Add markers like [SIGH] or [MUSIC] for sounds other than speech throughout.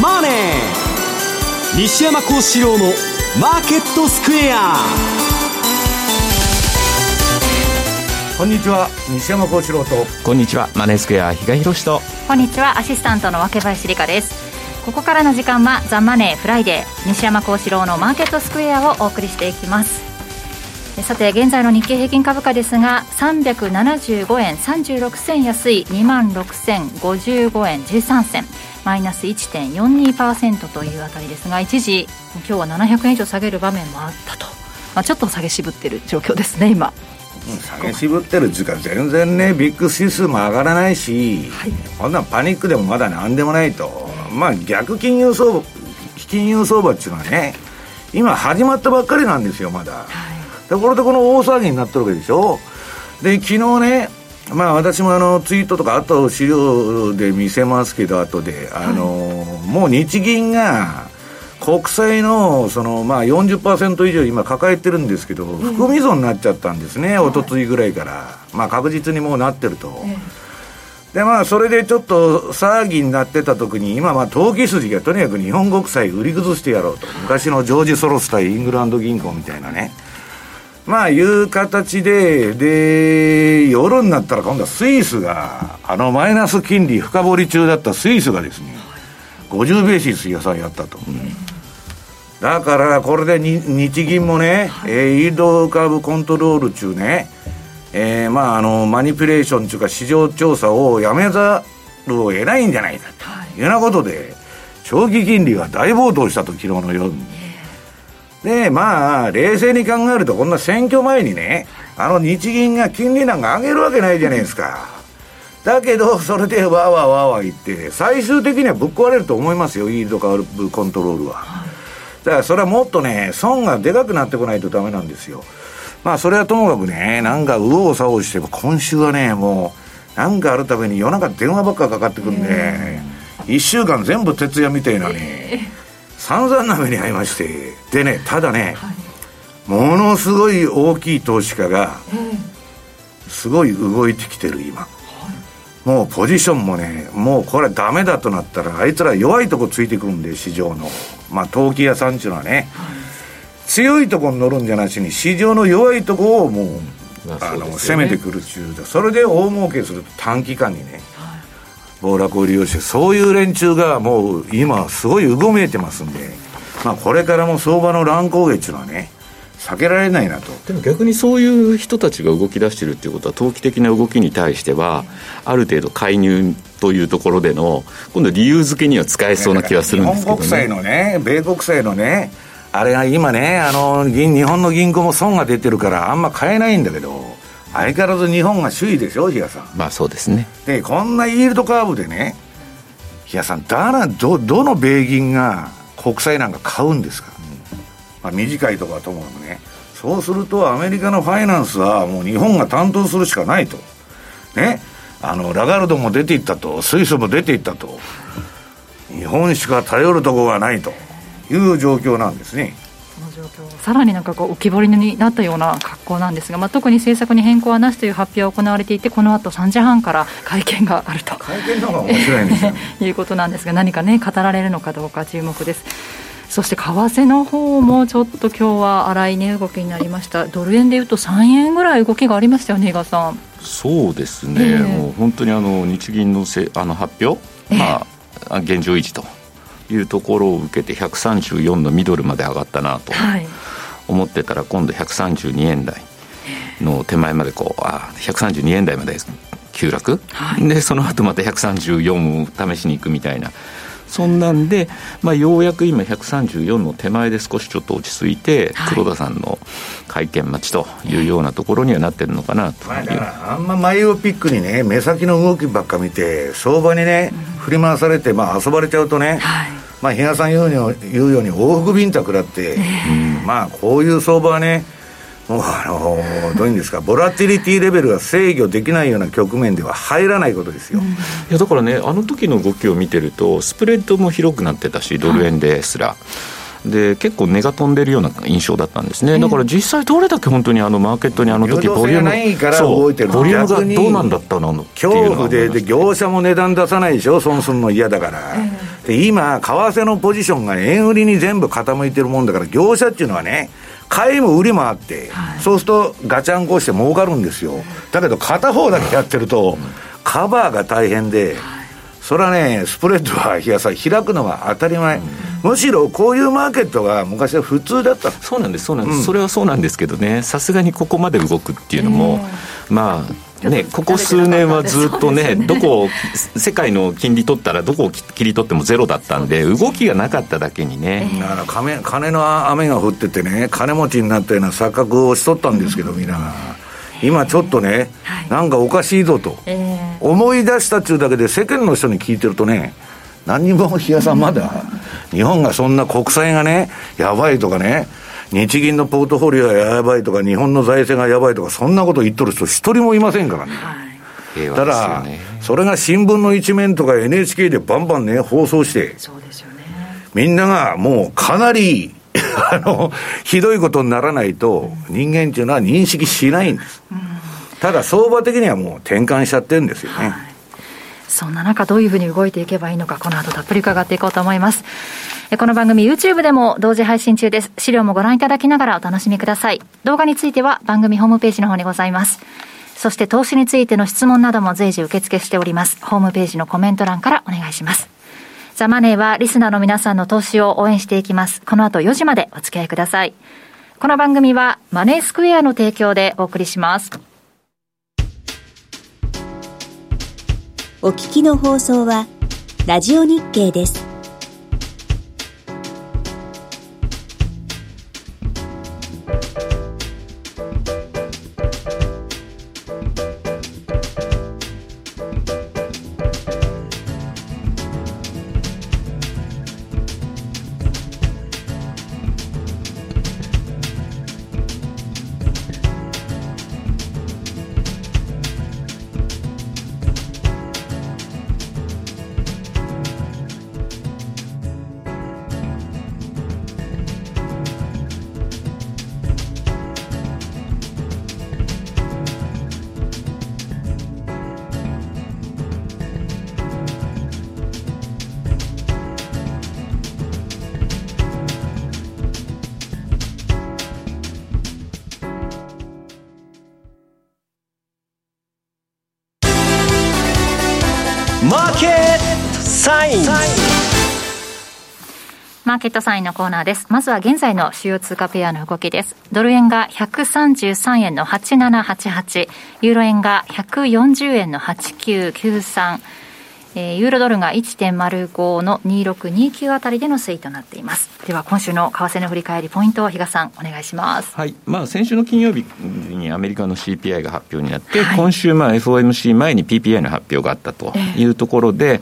マネー」西山孝四郎の「マーケットスクエア」こんにちは。西山孝四郎と。こんにちは。マネースクエア比嘉宏と。こんにちは。アシスタントの若林理香です。ここからの時間は「ザ・マネーフライデー西山孝四郎のマーケットスクエア」をお送りしていきますさて現在の日経平均株価ですが375円36銭安い2万6055円13銭マイナス1.42%というあたりですが一時今日は700円以上下げる場面もあったと、まあ、ちょっと下げ渋ってる状況ですね今。下げ渋ってるっていうか全然ねビッグ指数も上がらないし、はい、こんなパニックでもまだ何でもないと。まあ逆金融相場金融相場っていうのはね今始まったばっかりなんですよまだ、はいでこれでこの大騒ぎになってるわけでしょ？で昨日ねまあ私もあのツイートとかあと資料で見せますけど後であの、はい、もう日銀が国債のそのまあ40%以上今抱えてるんですけど、含み損になっちゃったんですね、おとついぐらいから、まあ確実にもうなってると。でまあそれでちょっと騒ぎになってた時に今まあ投機筋がとにかく日本国債売り崩してやろうと。昔のジョージ・ソロス対イングランド銀行みたいなねまあいう形で、で、夜になったら今度はスイスが、あのマイナス金利深掘り中だったスイスがですね、50ベーシス予算やったと。だからこれで日銀もね、はい、えー、イールド株コントロール中ね、えー、まああの、マニピュレーションというか市場調査をやめざるを得ないんじゃないかというようなことで、長期金利が大暴騰したと、昨日の夜に。で、まあ、冷静に考えると、こんな選挙前にね、あの日銀が金利なんか上げるわけないじゃないですか。だけど、それでわーわーわーわー言って、最終的にはぶっ壊れると思いますよ、イールドカーブコントロールは。だから、それはもっとね、損がでかくなってこないとダメなんですよ。まあ、それはともかくね、なんか右往左往して、今週はね、もう、なんかあるために夜中電話ばっかかかってくるんで、一週間全部徹夜みたいなね、散々な目に遭いまして。でねただね、はい、ものすごい大きい投資家がすごい動いてきてる今、はい、もうポジションもねもうこれダメだとなったらあいつら弱いとこついてくるんで市場の。まあ陶器屋さんっていうのはね、はい、強いとこに乗るんじゃなしに市場の弱いとこをもうあの、攻めてくるっちゅうそれで大儲けすると短期間にね暴落を利用して、そういう連中がもう今、すごいうごめいてますんで、まあ、これからも相場の乱高下っていうのはね、避けられないなとでも逆にそういう人たちが動き出してるっていうことは、投機的な動きに対しては、ある程度介入というところでの、今度、理由付けには使えそうな気がするんですけど、ね、日本国債のね、米国債のね、あれが今ね、あの日本の銀行も損が出てるから、あんま買えないんだけど。相変わらず日本が首位でしょ、比嘉さん。まあそうですね。で、こんなイールドカーブでね、比嘉さん、だらど、どの米銀が国債なんか買うんですか、まあ、短いとかともね、そうするとアメリカのファイナンスはもう日本が担当するしかないと。ね。あの、ラガルドも出ていったと、スイスも出ていったと。日本しか頼るところがないという状況なんですね。状況さらになんかこう浮き彫りになったような格好なんですが、まあ、特に政策に変更はなしという発表が行われていてこの後3時半から会見があると。会見の方が面白い。んですよいうことなんですが何かね語られるのかどうか注目です。そして為替の方もちょっと今日は荒い値動きになりました。ドル円でいうと3円ぐらい動きがありましたよね伊賀さん。そうですね、えー、もう本当にあの日銀のせあの発表、まあ、現状維持というところを受けて134のミドルまで上がったなと思ってたら今度132円台の手前までこうあ132円台まで急落、はい、でその後また134を試しに行くみたいなそんなんで、まあ、ようやく今134の手前で少しちょっと落ち着いて、黒田さんの会見待ちというようなところにはなってるのかなと。いう、まあ、あんまマイオピックにね目先の動きばっか見て相場にね、振り回されて、まあ、遊ばれちゃうとね、はい、まあ、比嘉さん言うように言うように往復ビンタ食らって、まあこういう相場はねもうあのどういうんですか、ボラティリティレベルが制御できないような局面では入らないことですよ、うん、いやだからね、あの時の動きを見てると、スプレッドも広くなってたし、ドル円ですら。で結構値が飛んでるような印象だったんですね、だから実際、どれだけ本当にあのマーケットにあの時ボリュームボリュームがどうなんだったの恐怖でで、業者も値段出さないでしょ、損するの嫌だから、で、今、為替のポジションが円売りに全部傾いてるもんだから、業者っていうのはね、買いも売りもあって、はい、そうするとガチャンコして儲かるんですよ。だけど片方だけやってると、カバーが大変で、それはね、スプレッドは、日さ開くのが当たり前、うん、むしろこういうマーケットが昔は普通だった。そうなんです、そうなんです、うん、それはそうなんですけどね、さすがにここまで動くっていうのも、まあ、ね、ここ数年はずっとね、ねどこを、世界の金利取ったら、どこを切り取ってもゼロだったんで、動きがなかっただけにね。だから金金の雨が降っててね、金持ちになったような錯覚をしとったんですけど、みん。なが。今ちょっとね、はい、なんかおかしいぞと、えー、思い出したっちゅうだけで世間の人に聞いてるとね何にも日野さんまだ日本がそんな国債がねやばいとかね日銀のポートフォリオがやばいとか日本の財政がやばいとかそんなこと言っとる人一人もいませんからね、はい、ただ、それが新聞の一面とか NHK でバンバンね放送してそうですよね。みんながもうかなり [LAUGHS] あの、ひどいことにならないと、人間っていうのは認識しないんです。ただ、相場的にはもう転換しちゃってるんですよね。はい、そんな中、どういうふうに動いていけばいいのか、この後たっぷり伺っていこうと思います。この番組 YouTube でも同時配信中です。資料もご覧いただきながらお楽しみください。動画については番組ホームページの方にございます。そして投資についての質問なども随時受付しております。ホームページのコメント欄からお願いします。ザ・マネーはリスナーの皆さんの投資を応援していきます。この後4時までお付き合いください。この番組はマネースクエアの提供でお送りします。お聞きの放送はラジオ日経です。マーケットサインのコーナーです。まずは現在の主要通貨ペアの動きです。ドル円が133円の8788、ユーロ円が140円の8993、えー、ユーロドルが1.05の2629あたりでの推移となっています。では今週の為替の振り返りポイントを比嘉さんお願いします。はい。まあ先週の金曜日にアメリカの CPI が発表になって、はい、今週まあ FOMC 前に PPI の発表があったというところで、えー、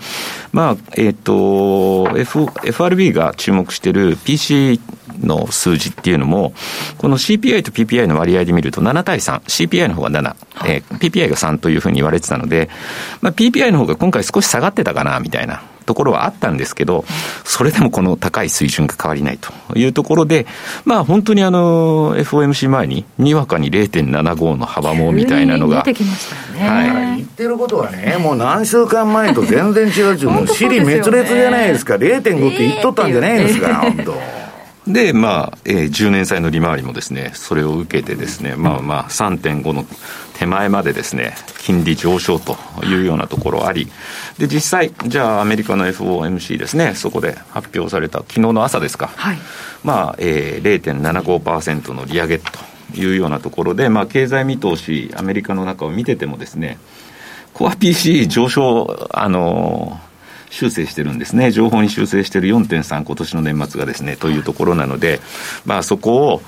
まあえっ、ー、と F FRB が注目している PC の数字っていうのも、この CPI と PPI の割合で見ると7対3、CPI の方が7、えー、PPI が3というふうに言われてたので、まあ、PPI の方が今回少し下がってたかな、みたいなところはあったんですけど、それでもこの高い水準が変わりないというところで、まあ本当にあの、FOMC 前に、にわかに0.75の幅もみたいなのが。出てきましたね。はい。言ってることはね、もう何週間前と全然違うう、[LAUGHS] もう尻滅裂じゃないですか、0.5って言っとったんじゃないですか、本当。で、まあ、えー、10年債の利回りもですね、それを受けてですね、まあまあ、3.5の手前までですね、金利上昇というようなところあり、で、実際、じゃあ、アメリカの FOMC ですね、そこで発表された、昨日の朝ですか、はい、まあ、えー、0.75%の利上げというようなところで、まあ、経済見通し、アメリカの中を見ててもですね、コア PC 上昇、あのー修正してるんですね、情報に修正してる4.3、今年の年末がですね、というところなので、まあ、そこを、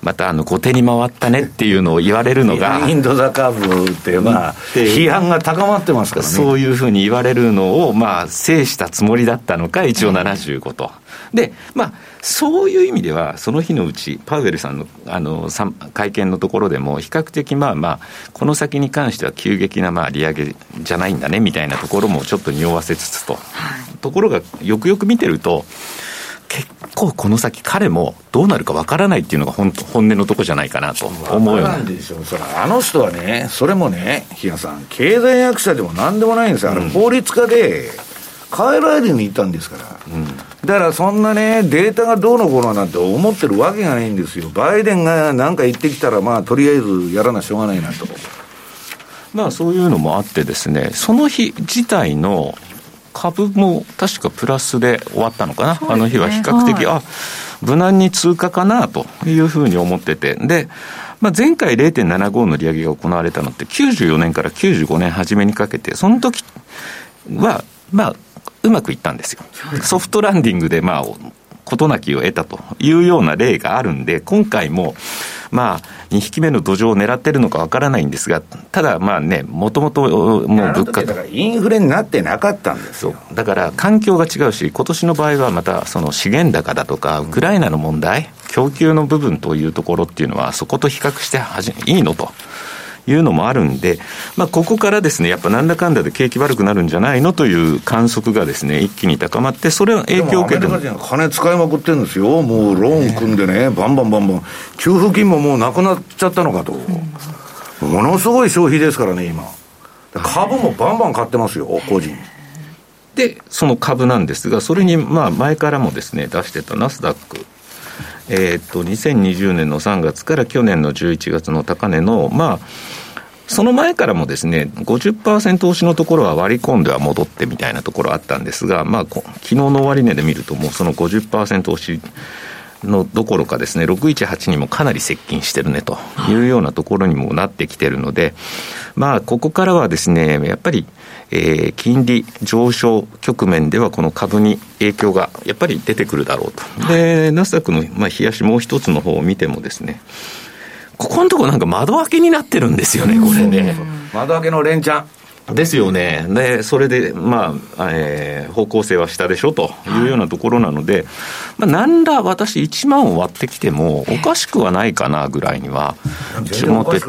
またあの後手に回ったねっていうのを言われるのが、インドザカーブって、まあ、批判が高まってますからね。そういうふうに言われるのを、まあ、制したつもりだったのか、一応75と。で、まあ、そういう意味では、その日のうち、パウエルさんのあの会見のところでも、比較的まあまあ、この先に関しては急激なまあ利上げじゃないんだねみたいなところもちょっと匂わせつつと、はい、ところがよくよく見てると、結構この先、彼もどうなるかわからないっていうのが本本音のとこじゃないかなと思うような。でしょそれあの人はね、それもね、比嘉さん、経済学者でもなんでもないんですよ、あの法律家で、変えられるに言ったんですから。だからそんなね、データがどうのこうのなんて思ってるわけがないんですよ。バイデンが何か言ってきたら、まあ、とりあえずやらなしょうがないなと。まあ、そういうのもあってですね、その日自体の株も確かプラスで終わったのかな、ね、あの日は比較的、はい、あ無難に通過かなというふうに思ってて、で、まあ、前回0.75の利上げが行われたのって、94年から95年初めにかけて、その時は、まあ、うまくいったんですよ。ソフトランディングで、まあ、事なきを得たというような例があるんで、今回も、まあ、2匹目の土壌を狙ってるのかわからないんですが、ただまあね、もともともう物価だからインフレになってなかったんですよ。だから環境が違うし、今年の場合はまたその資源高だとか、ウクライナの問題、供給の部分というところっていうのは、そこと比較してはじいいのと。いうのもあるんで、まあ、ここからですね、やっぱなんだかんだで景気悪くなるんじゃないのという観測がですね、一気に高まって、それの影響を受けて金使いまくってるんですよ、もうローン組んでね、バンバンバンバン、給付金ももうなくなっちゃったのかと、ものすごい消費ですからね、今。株もバンバン買ってますよ、個人。で、その株なんですが、それにまあ前からもですね、出してたナスダック。えー、っと2020年の3月から去年の11月の高値の、まあ、その前からもですね、50%押しのところは割り込んでは戻ってみたいなところあったんですが、まあ、昨日の終値で見ると、もうその50%押しのどころかですね、618にもかなり接近してるねというようなところにもなってきてるので、まあ、ここからはですね、やっぱり、えー、金利上昇局面ではこの株に影響がやっぱり出てくるだろうと。で、ナスダックの、まあ、冷やしもう一つの方を見てもですね、ここのところなんか窓開けになってるんですよね、これね。窓開けの連チャン。ですよね。で、それで、まあ、えー、方向性は下でしょというようなところなので、まあ、なんら私1万を割ってきてもおかしくはないかなぐらいには思ってて。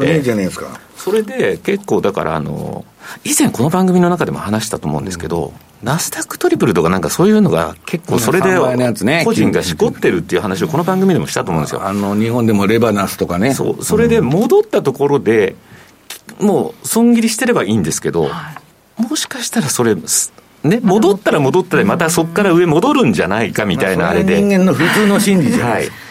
それで結構だからあの、以前この番組の中でも話したと思うんですけど、うん、ナスダックトリプルとかなんかそういうのが結構それで個人がしこってるっていう話をこの番組でもしたと思うんですよ。あの、日本でもレバナスとかね。そう。それで戻ったところで、もう損切りしてればいいんですけど、はい、もしかしたらそれ、ね、戻ったら戻ったら、またそこから上戻るんじゃないかみたいなあれで。人間の普通の心理じゃないですか。[LAUGHS] はい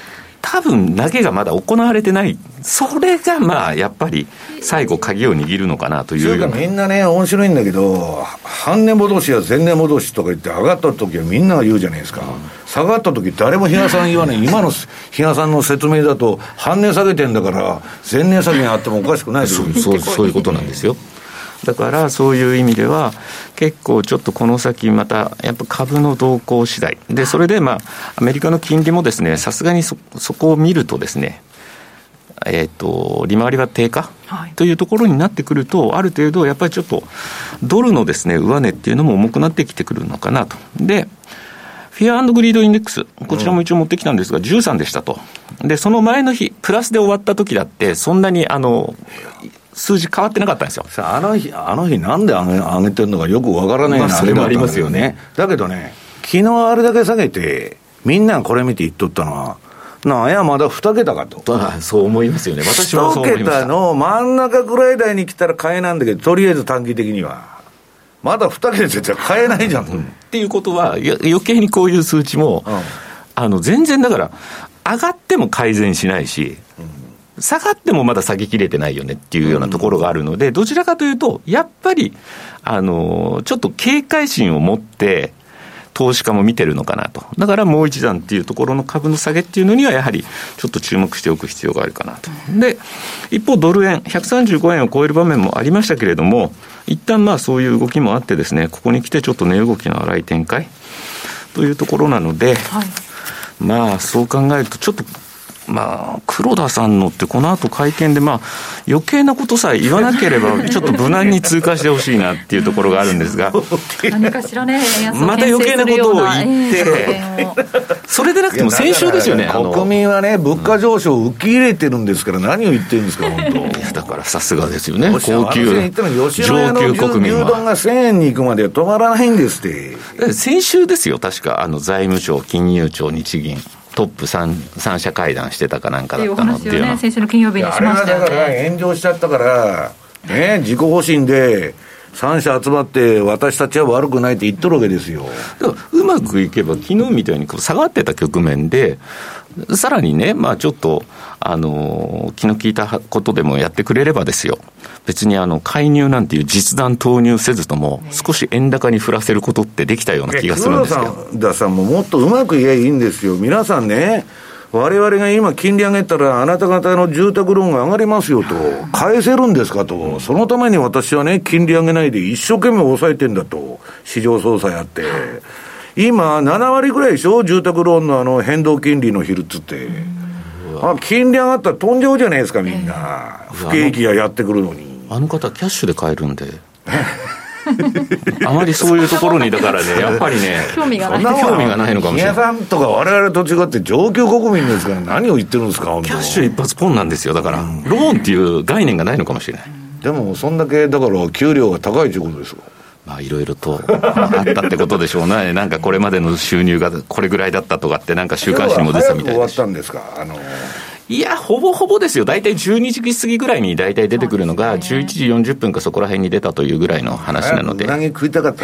多分投げがまだ行われてない、それがまあやっぱり最後、鍵を握るのかなというような。みんなね、面白いんだけど、半値戻しや前年戻しとか言って、上がった時はみんなが言うじゃないですか、うん、下がった時誰も比嘉さん言わない、今の比嘉さんの説明だと、半値下げてんだから、前年下げがあってもおかしくないそうそういうことなんですよ。だからそういう意味では、結構ちょっとこの先、またやっぱ株の動向次第で、それでまあ、アメリカの金利もですね、さすがにそそこを見るとですね、えーと、利回りが低下、はい、というところになってくると、ある程度、やっぱりちょっと、ドルのです、ね、上値っていうのも重くなってきてくるのかなと。で Fear Greed Index、こちらも一応持ってきたんですが、13でしたと。で、その前の日、プラスで終わった時だって、そんなに、あの、数字変わってなかったんですよ。さあ、あの日、あの日なんで上げ上げてるのかよくわからないな、まあ、それもありますよね。だけどね、昨日あれだけ下げて、みんながこれ見て言っとったのは、なんや、まだ2桁かと。そう思いますよね。私はそう思いま2桁の真ん中ぐらい台に来たら買えなんだけど、とりあえず短期的には。まだ2桁じゃ買えないじゃん。うん、っていうことは、余計にこういう数値も、うん、あの、全然だから、上がっても改善しないし、下がってもまだ下げきれてないよねっていうようなところがあるので、どちらかというと、やっぱり、あの、ちょっと警戒心を持って、投資家も見てるのかなと。だからもう一段っていうところの株の下げっていうのには、やはりちょっと注目しておく必要があるかなと。で、一方ドル円、135円を超える場面もありましたけれども、一旦まあそういう動きもあってですね、ここに来てちょっと値動きの荒い展開というところなので、はい、まあそう考えるとちょっとまあ、黒田さんのって、この後会見で、まあ、余計なことさえ言わなければ、[LAUGHS] ちょっと無難に通過してほしいなっていうところがあるんですが、何かしらね、また余計なことを言って、それでなくても先週ですよね、国民はね、物価上昇を受け入れてるんですから、何を言ってるんですか、本当。だからさすがですよね、高級、上級国民は。牛丼が1000円に行くまでは止まらないんですって。先週ですよ、確か、あの財務省、金融庁、日銀。トップ三三者会談してたかなんかだったのっていうの。は、ね、先週の金曜日にしました。よねだから炎上しちゃったからね自己保身で3社集まって、私たちは悪くないって言っとるわけですよ。うまくいけば、昨日みたいに下がってた局面で、さらにね、まあ、ちょっと、あの気の利いたことでもやってくれればですよ、別にあの介入なんていう実弾投入せずとも、少し円高に振らせることってできたような気がするんですよ。田さんももっとうまく言えばいいんですよ、皆さんね。我々が今金利上げたら、あなた方の住宅ローンが上がりますよと、返せるんですかと、そのために私はね、金利上げないで一生懸命抑えてんだと、市場操作やって。今、7割ぐらいでしょ、住宅ローンのあの変動金利の比率って。あ金利上がったら飛んじゃうじゃないですか、みんな。不景気がやってくるのに。あの方、キャッシュで買えるんで。あまりそういうところに、だからね、[LAUGHS] やっぱりね、興味がない興味がないのかもしれない。さんとかわれわれと違って、上級国民ですから、何を言ってるんですか、キャッシュ一発ポンなんですよ、だから、ローンっていう概念がないのかもしれない。でも、そんだけ、だから、給料が高いということですよ。まあ、いろいろとあったってことでしょうね、[LAUGHS] なんかこれまでの収入がこれぐらいだったとかって、なんか週刊誌にも出てたみたいな。終わったんですか、あのいや、ほぼほぼですよ、大体12時過ぎぐらいに大体出てくるのが、11時40分かそこら辺に出たというぐらいの話なので、食いたかった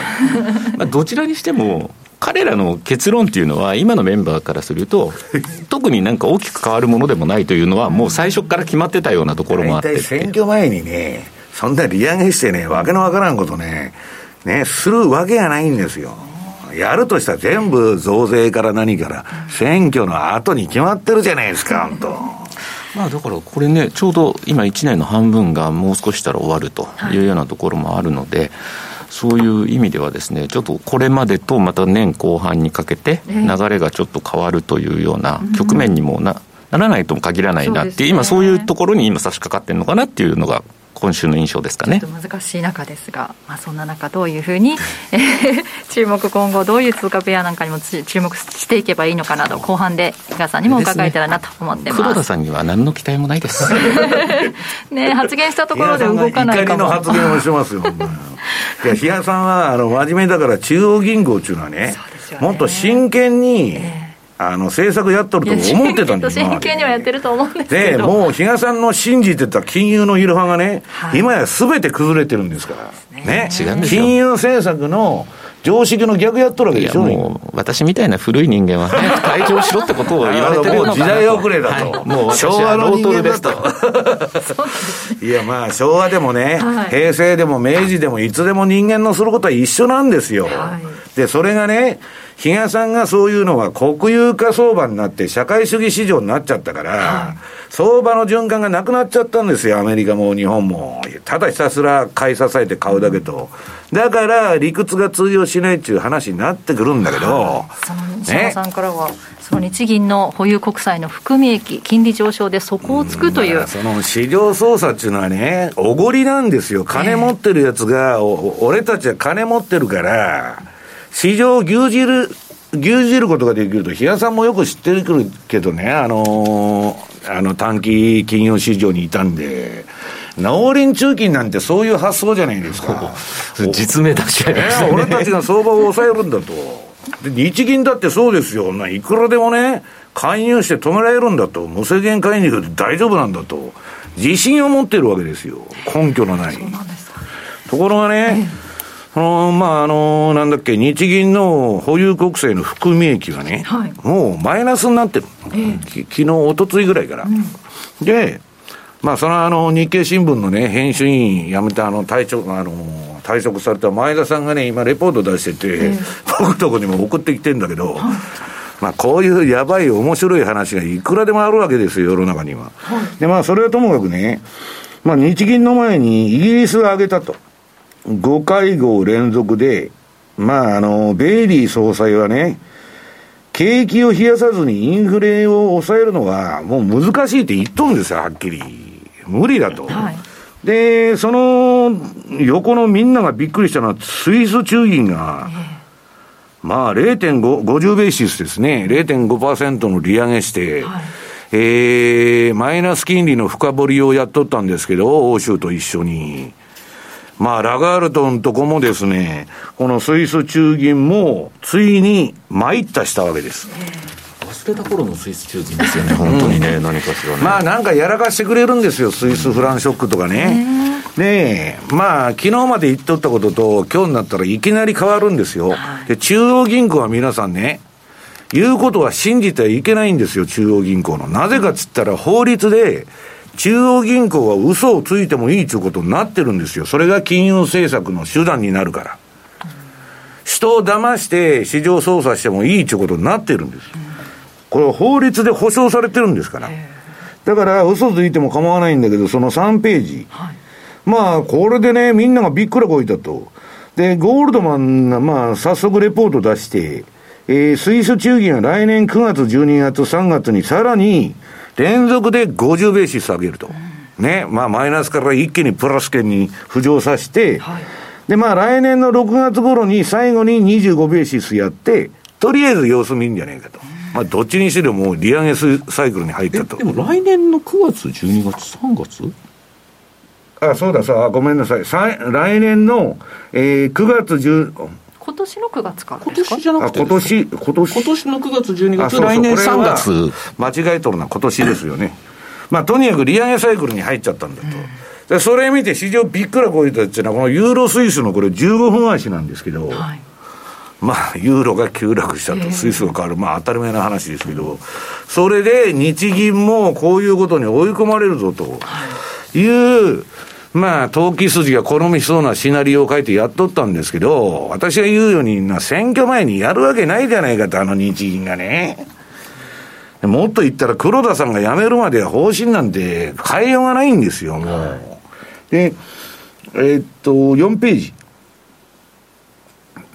まあどちらにしても、彼らの結論っていうのは、今のメンバーからすると、[LAUGHS] 特になんか大きく変わるものでもないというのは、もう最初から決まってたようなところもあって選挙前にね、そんな利上げしてね、わけのわからんことね、ね、するわけがないんですよ。やるとしたら全部増税から何から、選挙の後に決まってるじゃないですか、本当。まあだからこれね、ちょうど今1年の半分がもう少したら終わるというようなところもあるので、はい、そういう意味ではですね、ちょっとこれまでとまた年後半にかけて流れがちょっと変わるというような局面にもな、ならないとも限らないなっていう、今そういうところに今差し掛かってるのかなっていうのが今週の印象ですかね。難しい中ですが、まあ、そんな中、どういうふうに、えー、注目、今後、どういう通貨ペアなんかにも注目していけばいいのかなど、後半で比嘉さんにも伺えたらなと思ってます。黒田さんには何の期待もないです。[LAUGHS] ね発言したところで動かないかも。怒りの発言をしてますよ。[LAUGHS] いや、比嘉さんはあの真面目だから、中央銀行っていうのはね、ねもっと真剣に、えーあの、政策やっとると思ってたんです真剣にはやってると思うんですけど。で、もう比嘉さんの信じてた金融のイルハがね、はい、今やすべて崩れてるんですから。ね。違うんです金融政策の常識の逆やっとるわけでしょもう、私みたいな古い人間は早く退場しろってことを言われてるのかな [LAUGHS] 時代遅れだと。はい、もう昭和の人間ですと。[LAUGHS] いや、まあ、昭和でもね、はい、平成でも明治でもいつでも人間のすることは一緒なんですよ。はい、で、それがね、比嘉さんがそういうのは国有化相場になって社会主義市場になっちゃったから、はい、相場の循環がなくなっちゃったんですよ、アメリカも日本も。ただひたすら買い支えて買うだけと。だから理屈が通用しないっていう話になってくるんだけど、その西山さんからは、その日銀の保有国債の含み益、金利上昇で底をつくという。その市場操作っていうのはね、おごりなんですよ。金持ってるやつが、俺たちは金持ってるから、市場を牛耳る、牛耳ることができると、比嘉さんもよく知ってるけどね、あのー、あの短期金融市場にいたんで、農林中金なんてそういう発想じゃないですか。[LAUGHS] 実名出しちゃいましたね、俺たちが相場を抑えるんだと。で、日銀だってそうですよ。いくらでもね、介入して止められるんだと。無制限介入で大丈夫なんだと。自信を持ってるわけですよ。根拠のない。ところがね、その、まあ、あの、なんだっけ、日銀の保有国債の含み益がね、はい、もうマイナスになってる。えー、き昨日、おとついぐらいから。うん、で、まあ、そのあの、日経新聞のね、編集員辞めたあの、退職、あの、退職された前田さんがね、今レポート出してて、えー、[LAUGHS] 僕とこにも送ってきてんだけど、まあ、こういうやばい面白い話がいくらでもあるわけですよ、世の中には。はい、で、まあ、それはともかくね、まあ、日銀の前にイギリスが挙げたと。5会合連続で、まあ、あの、ベイリー総裁はね、景気を冷やさずにインフレを抑えるのはもう難しいって言っとるんですよ、はっきり。無理だと。はい、で、その横のみんながびっくりしたのは、スイス中銀が、えー、まあ0.5、50ベーシスですね、0.5%の利上げして、はい、えー、マイナス金利の深掘りをやっとったんですけど、欧州と一緒に。まあ、ラガールトンとこもですね、このスイス中銀も、ついに参ったしたわけです。ってた頃のスイス中銀ですよね、本当にね、何かしらね。まあなんかやらかしてくれるんですよ、スイスフランショックとかね。ねえ、まあ昨日まで言っとったことと、今日になったらいきなり変わるんですよ。で、中央銀行は皆さんね、言うことは信じてはいけないんですよ、中央銀行の。なぜかっつったら法律で、中央銀行は嘘をついてもいいということになってるんですよ。それが金融政策の手段になるから。人を騙して市場操作してもいいということになってるんですよ。これ法律で保障されてるんですから。だから嘘ついても構わないんだけど、その3ページ。はい、まあ、これでね、みんながびっくらこいたと。で、ゴールドマンが、まあ、早速レポート出して、えー、スイス中銀は来年9月、12月、3月にさらに連続で50ベーシス上げると。ね。まあ、マイナスから一気にプラス圏に浮上させて、はい、で、まあ、来年の6月頃に最後に25ベーシスやって、とりあえず様子見んじゃねえかと。まあ、どっちにしろもう利上げサイクルに入ったと。でも来年の9月、12月、3月？あ、そうださ、ごめんなさい。来年の、えー、9月10、今年の9月から今年じゃなくて今年、今年。今年の9月、12月、そうそう。来年3月。間違えとるのは今年ですよね。まあ、とにかく利上げサイクルに入っちゃったんだと。でそれ見て市場びっくらこいたっていうのは、このユーロスイスのこれ15分足なんですけど、はい、まあ、ユーロが急落したと、スイスが変わる、まあ当たり前の話ですけど、それで日銀もこういうことに追い込まれるぞと。いう、まあ、投機筋が好みそうなシナリオを書いてやっとったんですけど、私が言うように、選挙前にやるわけないじゃないかと、あの日銀がね。もっと言ったら黒田さんが辞めるまでは方針なんて変えようがないんですよ、もう。で、えー、っと、4ページ。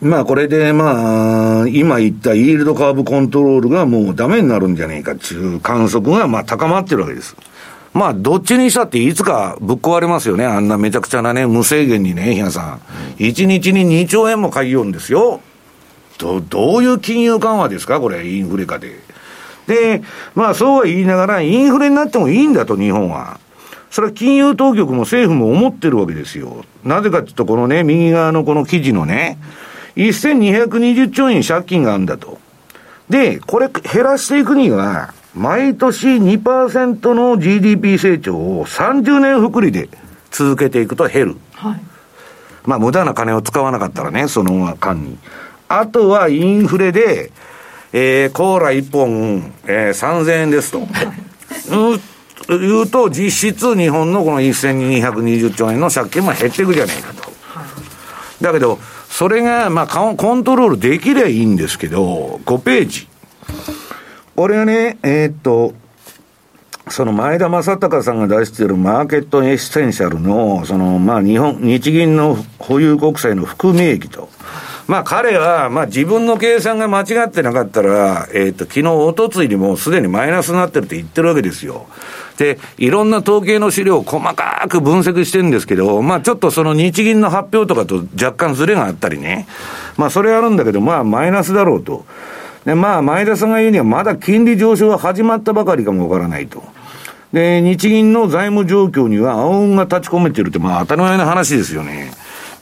まあこれでまあ、今言ったイールドカーブコントロールがもうダメになるんじゃねえかっていう観測がまあ高まってるわけです。まあどっちにしたっていつかぶっ壊れますよね。あんなめちゃくちゃなね、無制限にね、皆さん。1日に2兆円も買いようんですよ。ど、どういう金融緩和ですかこれ、インフレ下で。で、まあそうは言いながら、インフレになってもいいんだと、日本は。それは金融当局も政府も思ってるわけですよ。なぜかっていうと、このね、右側のこの記事のね、1220兆円借金があるんだと。で、これ減らしていくには、毎年2%の GDP 成長を30年複利で続けていくと減る。はい。まあ、無駄な金を使わなかったらね、その間に。あとはインフレで、えー、コーラ1本、えー、3000円ですと。はい、いう、と、実質日本のこの1220兆円の借金も減っていくじゃねえかと。はい、だけど、それが、まあ、コントロールできりゃいいんですけど、5ページ。これはね、えー、っと、その前田正隆さんが出しているマーケットエッセンシャルの、その、まあ日本、日銀の保有国債の含み益と。まあ彼は、まあ自分の計算が間違ってなかったら、えっ、と、昨日、おとついにもうすでにマイナスになってるって言ってるわけですよ。で、いろんな統計の資料を細かく分析してるんですけど、まあちょっとその日銀の発表とかと若干ズレがあったりね。まあそれあるんだけど、まあマイナスだろうと。で、まあ前田さんが言うにはまだ金利上昇は始まったばかりかもわからないと。で、日銀の財務状況には青運が立ち込めてるって、まあ当たり前の話ですよね。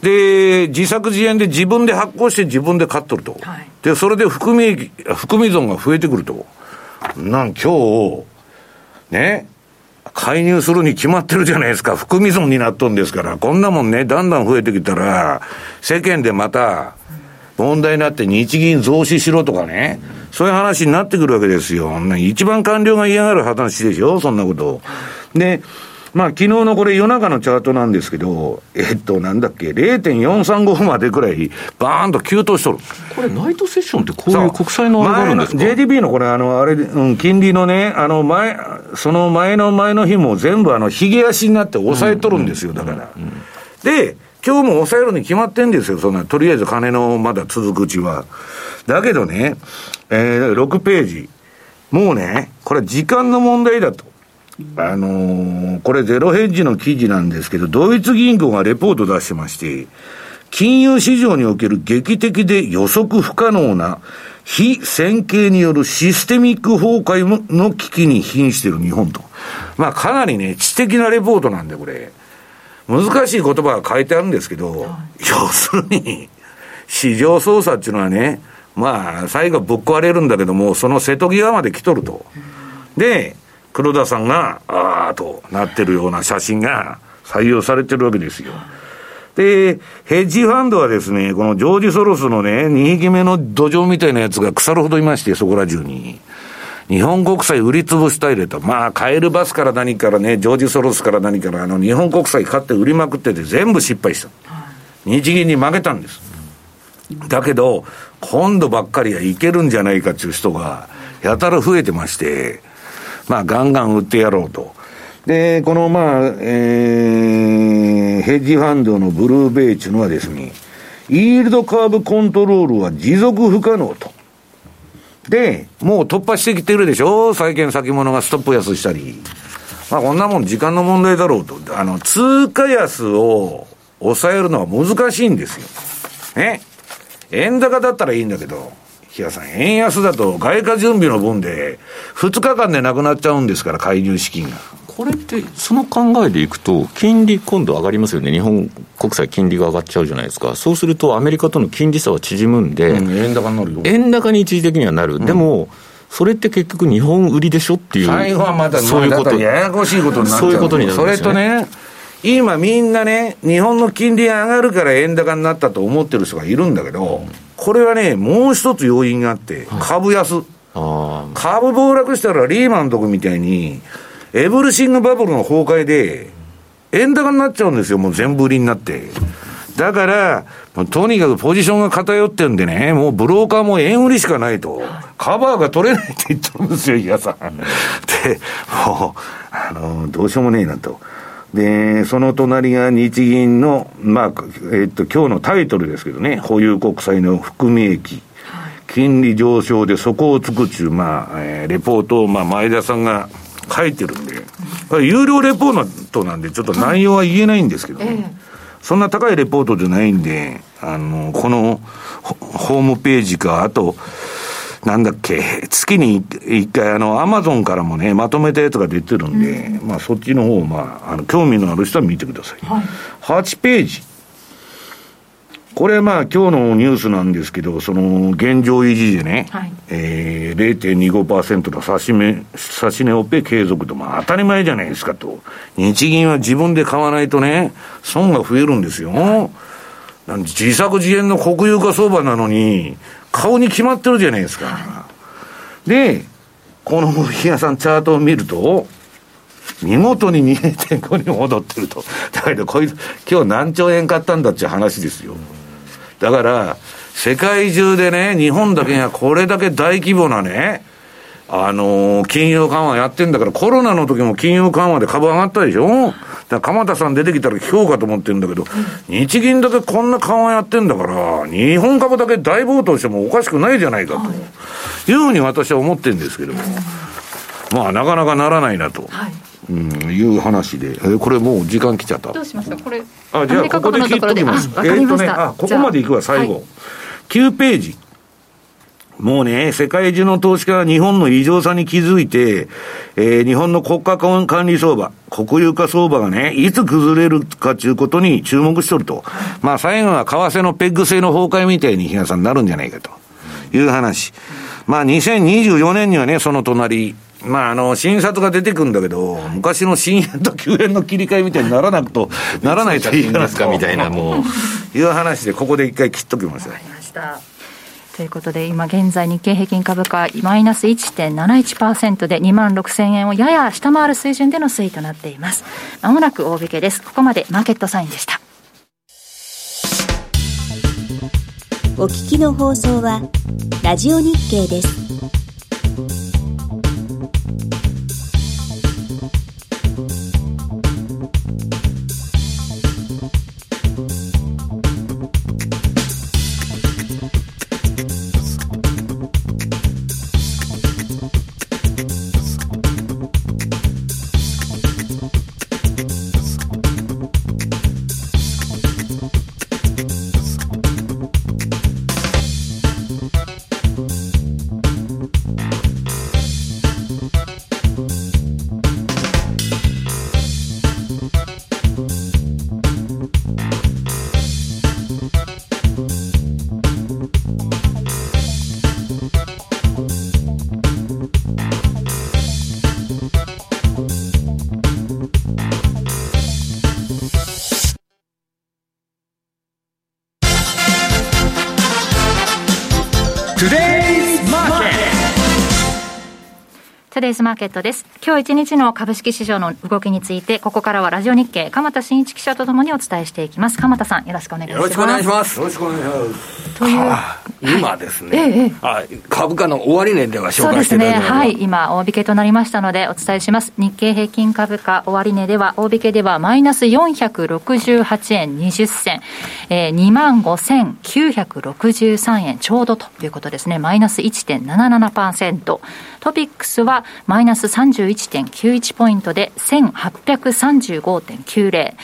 で、自作自演で自分で発行して自分で買っとると。はい、で、それで含み、含み損が増えてくると。なん今日、ね、介入するに決まってるじゃないですか。含み損になっとんですから。こんなもんね、だんだん増えてきたら、世間でまた、問題になって日銀増資しろとかね、そういう話になってくるわけですよ。一番官僚が嫌がる話でしょ、そんなこと。で、まあ、昨日のこれ夜中のチャートなんですけど、えっと、なんだっけ、0.435までくらい、バーンと急騰しとる。これ、ナイトセッションってこういう国債のあれがあるんですか ?JDB のこれ、あの、あれ、うん、金利のね、あの、前、その前の前の日も全部あの、髭足になって抑えとるんですよ、だから。で、今日も抑えるに決まってんですよ、そんな、とりあえず金のまだ続くうちは。だけどね、えー、6ページ。もうね、これ時間の問題だと。あのー、これゼロヘッジの記事なんですけど、ドイツ銀行がレポート出してまして、金融市場における劇的で予測不可能な非線形によるシステミック崩壊の危機に瀕している日本と。まあかなりね、知的なレポートなんで、これ。難しい言葉が書いてあるんですけど、要するに、市場操作っていうのはね、まあ、最後ぶっ壊れるんだけども、その瀬戸際まで来とると。で、黒田さんが、ああとなってるような写真が採用されてるわけですよ。で、ヘッジファンドはですね、このジョージ・ソロスのね、2匹目の土壌みたいなやつが腐るほどいまして、そこら中に。日本国債売り潰したいれと。まあ、カエルバスから何からね、ジョージ・ソロスから何から、あの、日本国債買って売りまくってて全部失敗した。日銀に負けたんです。だけど、今度ばっかりはいけるんじゃないかっていう人が、やたら増えてまして、まあ、ガンガン売ってやろうと。で、この、まあ、えー、ヘッジファンドのブルーベイっていうのはですね、イールドカーブコントロールは持続不可能と。で、もう突破してきてるでしょ？債券先物がストップ安したり。まあこんなもん時間の問題だろうと。あの、通貨安を抑えるのは難しいんですよ。ね？円高だったらいいんだけど、日さん、円安だと外貨準備の分で、2日間でなくなっちゃうんですから、介入資金が。これって、その考えでいくと、金利、今度上がりますよね、日本国債、金利が上がっちゃうじゃないですか、そうすると、アメリカとの金利差は縮むんで、うん、円高になるよ。円高に一時的にはなる、うん、でも、それって結局、日本売りでしょっていう、最後はまだ、そういうこと、ややこしいことになっちゃう。そういうことになるんですよ、ね、それとね、今みんなね、日本の金利上がるから円高になったと思ってる人がいるんだけど、これはね、もう一つ要因があって、株安。株暴落したらリーマンとこみたいに、エブルシングバブルの崩壊で、円高になっちゃうんですよ、もう全部売りになって。だから、とにかくポジションが偏ってるんでね、もうブローカーも円売りしかないと、カバーが取れないって言ってるんですよ、皆さん。で、もう、あの、どうしようもねえなと。で、その隣が日銀の、まあ、えっと、今日のタイトルですけどね、保有国債の含み益。金利上昇で底をつくちゅう、まあ、えー、レポートを、まあ、前田さんが書いてるんで、これ有料レポートなんで、ちょっと内容は言えないんですけどね。そんな高いレポートじゃないんで、あの、このホームページか、あと、なんだっけ、月に一回、あの、アマゾンからもね、まとめたやつが出てるんで、うん、まあ、そっちの方を、まあ、あの、興味のある人は見てください。はい、8ページ。これまあ今日のニュースなんですけど、その現状維持でね、はい、えー、0.25%の差し値、差し値オペ継続と、まあ当たり前じゃないですかと。日銀は自分で買わないとね、損が増えるんですよ。はい、自作自演の国有化相場なのに、顔に決まってるじゃないですか。はい、で、この日野さんチャートを見ると、見事に2.5に戻ってると。だけど、こいつ、今日何兆円買ったんだっていう話ですよ。だから、世界中でね、日本だけがこれだけ大規模なね、あのー、金融緩和やってんだから、コロナの時も金融緩和で株上がったでしょ？だ鎌田さん出てきたら聞こうかと思ってるんだけど、日銀だけこんな緩和やってんだから、日本株だけ大暴騰してもおかしくないじゃないかと、いうふうに私は思ってるんですけども、まあ、なかなかならないなと。はいうん、いう話で、えこれもう時間来ちゃった？どうしますか、これ。あ、じゃあ、ここで切っときます。えー、っとね、あ、ここまでいくわ、最後。はい、9ページ。もうね、世界中の投資家は日本の異常さに気づいて、えー、日本の国家管理相場、国有化相場がね、いつ崩れるかということに注目しとると。まあ、最後は為替のペッグ制の崩壊みたいに、日嘉さんになるんじゃないかという話。まあ、2024年にはね、その隣、まあ、あの、新札が出てくるんだけど、昔の新円と旧円の切り替えみたいにならなくと、[LAUGHS] ならないといいですかみたいな、もう、いう話で、ここで一回切っときますわかりました。ということで、今現在日経平均株価マイナス1.71%で2万6000円をやや下回る水準での推移となっています。まもなく大引けです。ここまでマーケットサインでした。お聞きの放送は、ラジオ日経です。デイズマーケットです。今日一日の株式市場の動きについて、ここからはラジオ日経、鎌田新一記者とともにお伝えしていきます。鎌田さん、よろしくお願いします。よろしくお願いします。よろしくお願いします。という、今ですね、ええ、あ株価の終値では紹介していただそうですね、はい、今、大引けとなりましたので、お伝えします。日経平均株価終値では、大引けではマイナス468円20銭、えー、2万5963円ちょうどということですね、マイナス1.77%。トピックスはマイナス31.91ポイントで1835.90。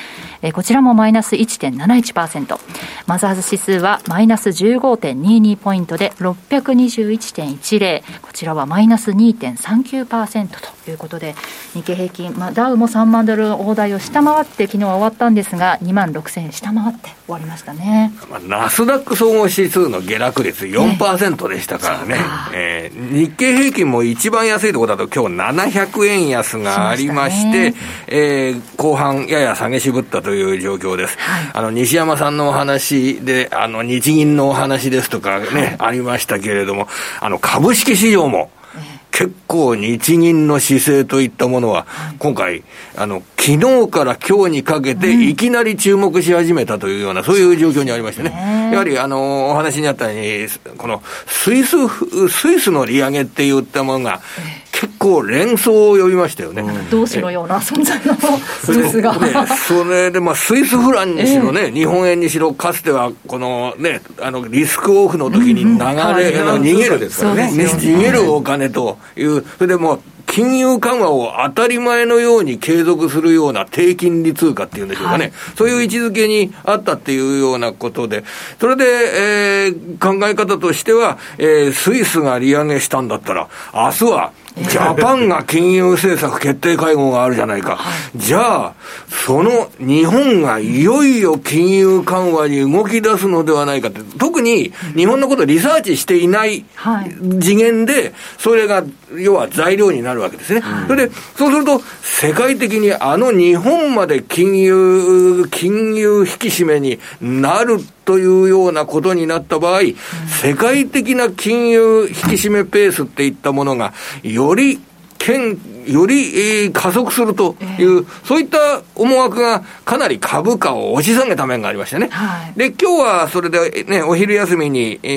えー、こちらもマイナス1.71%。マザーズ指数はマイナス15.22ポイントで621.10。こちらはマイナス2.39%ということで、日経平均、まあ、ダウも3万ドル大台を下回って昨日は終わったんですが、2万6000円下回って終わりましたね。まあ、ナスダック総合指数の下落率4%でしたからね。えー、日経平均も一番安いところだと今日700円安がありまして、ねえー、後半やや下げ渋ったという状況です。はい、あの、西山さんのお話で、あの、日銀のお話ですとかね、はい、ありましたけれども、あの、株式市場も、結構日銀の姿勢といったものは、今回、あの、昨日から今日にかけて、いきなり注目し始めたというような、そういう状況にありましてね。やはり、あの、お話にあったように、このスイス、スイスの利上げって言ったものが、結構連想を呼びましたよね。同志のような存在のスイスが。それで、まあ、スイスフランにしろね、えー、日本円にしろ、かつては、このね、あの、リスクオフの時に流れ、うん、逃げる、ですからね、逃げるお金という、それでもう、金融緩和を当たり前のように継続するような低金利通貨っていうんでしょうかね、はい、そういう位置づけにあったっていうようなことで、それで、えー、考え方としては、えー、スイスが利上げしたんだったら、明日はジャパンが金融政策決定会合があるじゃないか。じゃあ、その日本がいよいよ金融緩和に動き出すのではないかって、特に日本のことをリサーチしていない次元で、それが、要は材料になるわけですね。それで、そうすると、世界的にあの日本まで金融、金融引き締めになるというようなことになった場合、世界的な金融引き締めペースっていったものが、より、より、えー、加速するという、えー、そういった思惑がかなり株価を押し下げた面がありましてね。はい、で、今日はそれでね、お昼休みに、え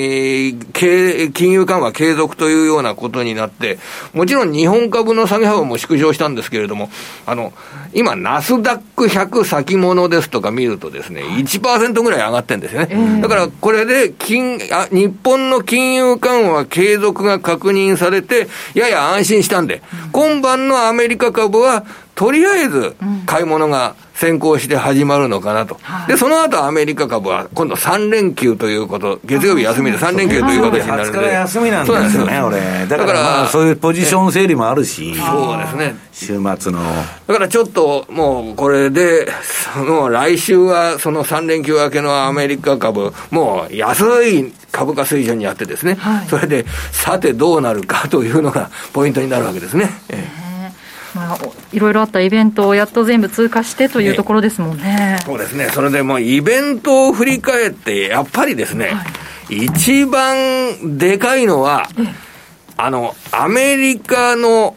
ー、金融緩和継続というようなことになって、もちろん日本株の下げ幅も縮小したんですけれども、あの、今、ナスダック100先物ですとか見るとですね、1%ぐらい上がってるんですよね。えー、だからこれで金あ、日本の金融緩和継続が確認されて、やや安心したんで、今晩のアメリカ株は、とりあえず買い物が先行して始まるのかなと。で、その後アメリカ株は今度3連休ということ、月曜日休みで3連休という形になるんで。20休みなんですよね、俺。だから、まあ、そういうポジション整理もあるし。そうですね。週末の。だからちょっともうこれで、その来週はその3連休明けのアメリカ株、もう安い株価水準にあってですね、はい、それで、さてどうなるかというのがポイントになるわけですね。ええまあ、いろいろあったイベントをやっと全部通過してというところですもんね。そうですね。それでもイベントを振り返って、やっぱりですね、はい、一番でかいのは、あの、アメリカの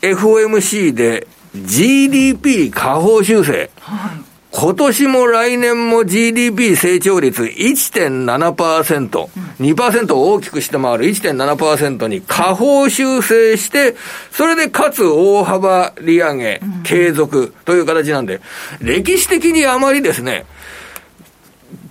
FOMC で GDP 下方修正。はい今年も来年も GDP 成長率1.7%、2%を大きく下回る1.7%に下方修正して、それでかつ大幅利上げ、継続という形なんで、歴史的にあまりですね、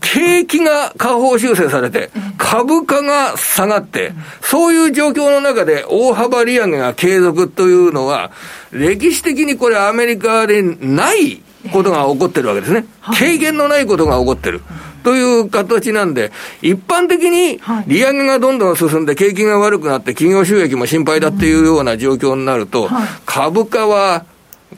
景気が下方修正されて、株価が下がって、そういう状況の中で大幅利上げが継続というのは、歴史的にこれアメリカでないことが起こってるわけですね。軽減のないことが起こってる。という形なんで、一般的に利上げがどんどん進んで、景気が悪くなって、企業収益も心配だっていうような状況になると、株価は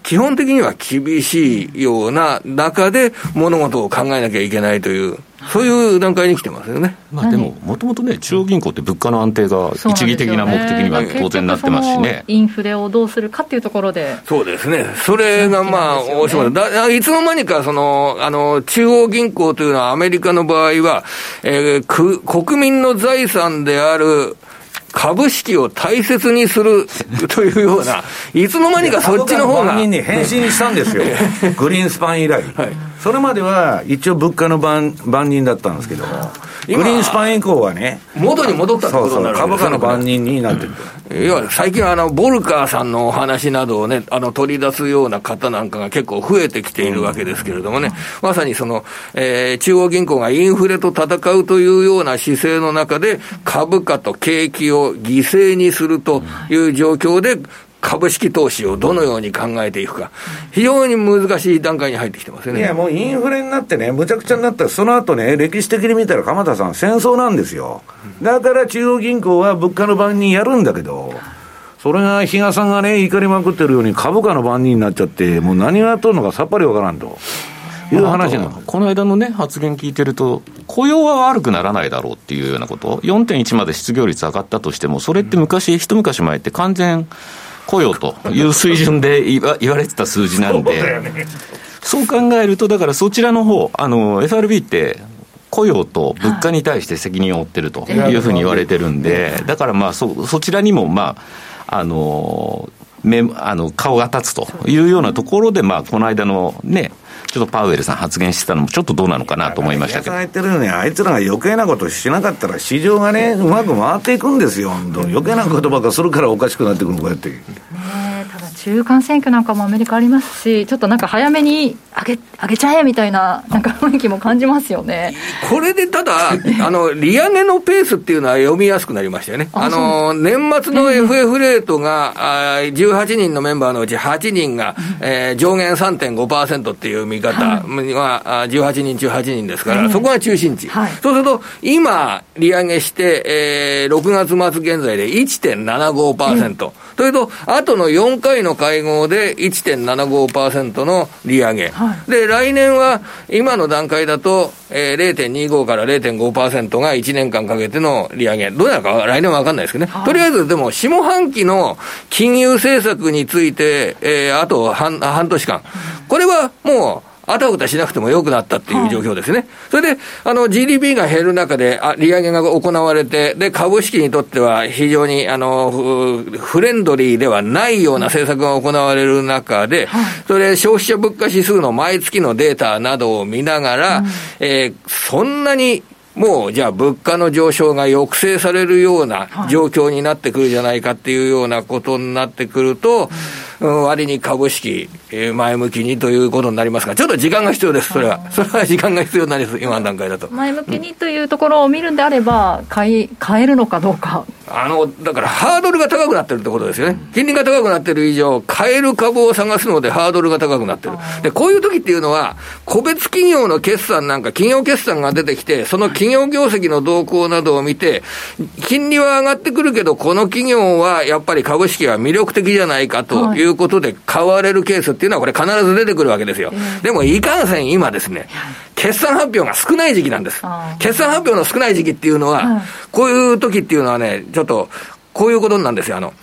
基本的には厳しいような中で物事を考えなきゃいけないというそういう段階に来てますよね。まあでも、もともとね、中央銀行って物価の安定が一義的な目的には当然なってますしね。インフレをどうするかっていうところで。そうですね。それがまあ、大島だいつの間にか、その、あの、中央銀行というのはアメリカの場合は、えー、く国民の財産である、株式を大切にする [LAUGHS] というような、いつの間にかそっちの方が。人に変身したんですよ。[LAUGHS] グリーンスパン以来。はい、それまでは一応物価の番番人だったんですけど、グリーンスパン以降はね、元に戻ったってことになる株価の番人になってる。いや、最近あの、ボルカーさんのお話などをね、あの、取り出すような方なんかが結構増えてきているわけですけれどもね、まさにその、えー、中央銀行がインフレと戦うというような姿勢の中で、株価と景気を犠牲にするという状況で、株式投資をどのように考えていくか、非常に難しい段階に入ってきてますよね。いや、もうインフレになってね、むちゃくちゃになったら、その後ね、歴史的に見たら、鎌田さん、戦争なんですよ。だから中央銀行は物価の番人やるんだけど、それが比嘉さんがね、怒りまくってるように、株価の番人になっちゃって、もう何がやっとるのかさっぱりわからんと。いう話なの、この間のね、発言聞いてると、雇用は悪くならないだろうっていうようなこと、4.1まで失業率上がったとしても、それって昔、一昔前って完全、雇用という水準で言わ言われてた数字なんで、そう考えると、だからそちらの方あの FRB って、雇用と物価に対して責任を負ってるとい。うふうに言われてるんで、だからまあそ、そちらにも、まあ、あの、目あの顔が立つというようなところで、まあ、この間のね、ちょっとパウエルさん発言してたのも、ちょっとどうなのかなと思いましたけど。言ってるように、あいつらが余計なことしなかったら、市場がね、うまく回っていくんですよ、余計なことばっかするからおかしくなってくるの、こうやって。ねただ中間選挙なんかもアメリカありますし、ちょっとなんか早めに上げ上げちゃえみたいななんか雰囲気も感じますよね [LAUGHS] これでただ、あの利上げのペースっていうのは読みやすくなりましたよね、あの年末の FF レートが、あ18人のメンバーのうち8人が、えー、上限3.5%っていう見方。は、18人中8人ですから、そこが中心値、はい、そうすると、今、利上げして、えー、6月末現在で1.75%。うんというと、後の4回の会合で1.75%の利上げ、はい、で来年は今の段階だと、えー、0.25から0.5%が1年間かけての利上げ、どうなるか来年は分かんないですけどね、はい、とりあえずでも、下半期の金融政策について、えー、あと半半年間、これはもう、あたふたしなくてもよくなったっていう状況ですね。はい、それで、あの、GDP が減る中で、あ、利上げが行われて、で、株式にとっては非常に、あの、フレンドリーではないような政策が行われる中で、はい、それ、消費者物価指数の毎月のデータなどを見ながら、うん、えー、そんなにもうじゃあ物価の上昇が抑制されるような状況になってくるじゃないかっていうようなことになってくると、うん、割に株式、前向きにということになりますが、ちょっと時間が必要です、それは。それは時間が必要になります、今の段階だと。前向きにというところを見るんであれば、買い、買えるのかどうか。あの、だからハードルが高くなってるってことですよね。金利が高くなってる以上、買える株を探すのでハードルが高くなってる。で、こういう時っていうのは、個別企業の決算なんか、企業決算が出てきて、その企業業績の動向などを見て、金利は上がってくるけど、この企業はやっぱり株式は魅力的じゃないかということで買われるケースっていうのは、これ必ず出てくるわけですよ。でも、いかんせん今ですね、決算発表が少ない時期なんです。決算発表の少ない時期っていうのは、こういう時っていうのはね、ちょっと、こういうことなんですよ。あの、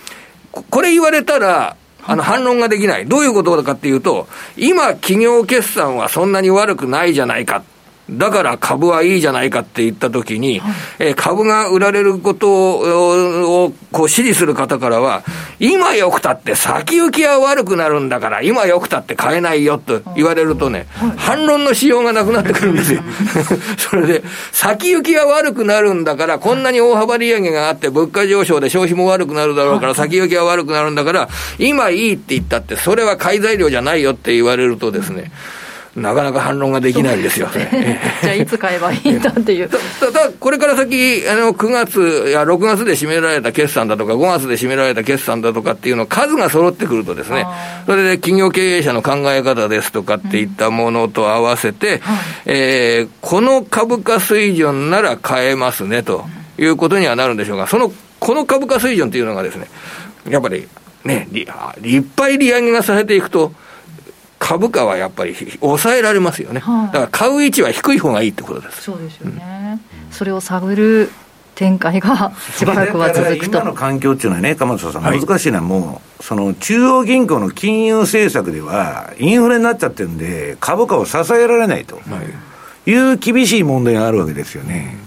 これ言われたら、あの、反論ができない。どういうことかっていうと、今、企業決算はそんなに悪くないじゃないか。だから株はいいじゃないかって言ったときに、はい、え株が売られることをこう支持する方からは、今よくたって先行きは悪くなるんだから、今よくたって買えないよと言われるとね、はい、反論のしようがなくなってくるんですよ。[LAUGHS] それで、先行きは悪くなるんだから、こんなに大幅利上げがあって、物価上昇で消費も悪くなるだろうから、先行きは悪くなるんだから、今いいって言ったって、それは買い材料じゃないよって言われるとですね、なかなか反論ができないんですよ。[LAUGHS] じゃあ、いつ買えばいいんだっていう。ただ、これから先、あの、9月や6月で占められた決算だとか、5月で占められた決算だとかっていうの、数が揃ってくるとですね、それで企業経営者の考え方ですとかっていったものと合わせて、うん。えー、この株価水準なら買えますね、ということにはなるんでしょうが、その、この株価水準っていうのがですね、やっぱりね、いっぱい利上げがされていくと、株価はやっぱり抑えられますよね、はい、だから買う位置は低い方がいいってことです。そうですよね、うん、それを探る展開が [LAUGHS] しばらくは続くと。今の環境っていうのはね、鎌田さん、難しいのはもう、その中央銀行の金融政策では、インフレになっちゃってるんで、株価を支えられないと。い。う厳しい問題があるわけですよね。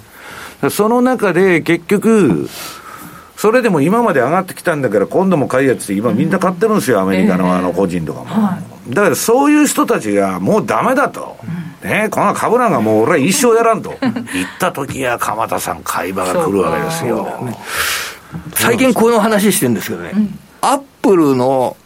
その中で結局、それでも今まで上がってきたんだから今度も買いやつって今みんな買ってるんですよ、アメリカのあの個人とかも、だからそういう人たちがもうダメだと、ね、この株なんかもう俺は一生やらんと。[LAUGHS] 言った時は鎌田さん買い場が来るわけですよ、最近この話してるんですけどね、アップルの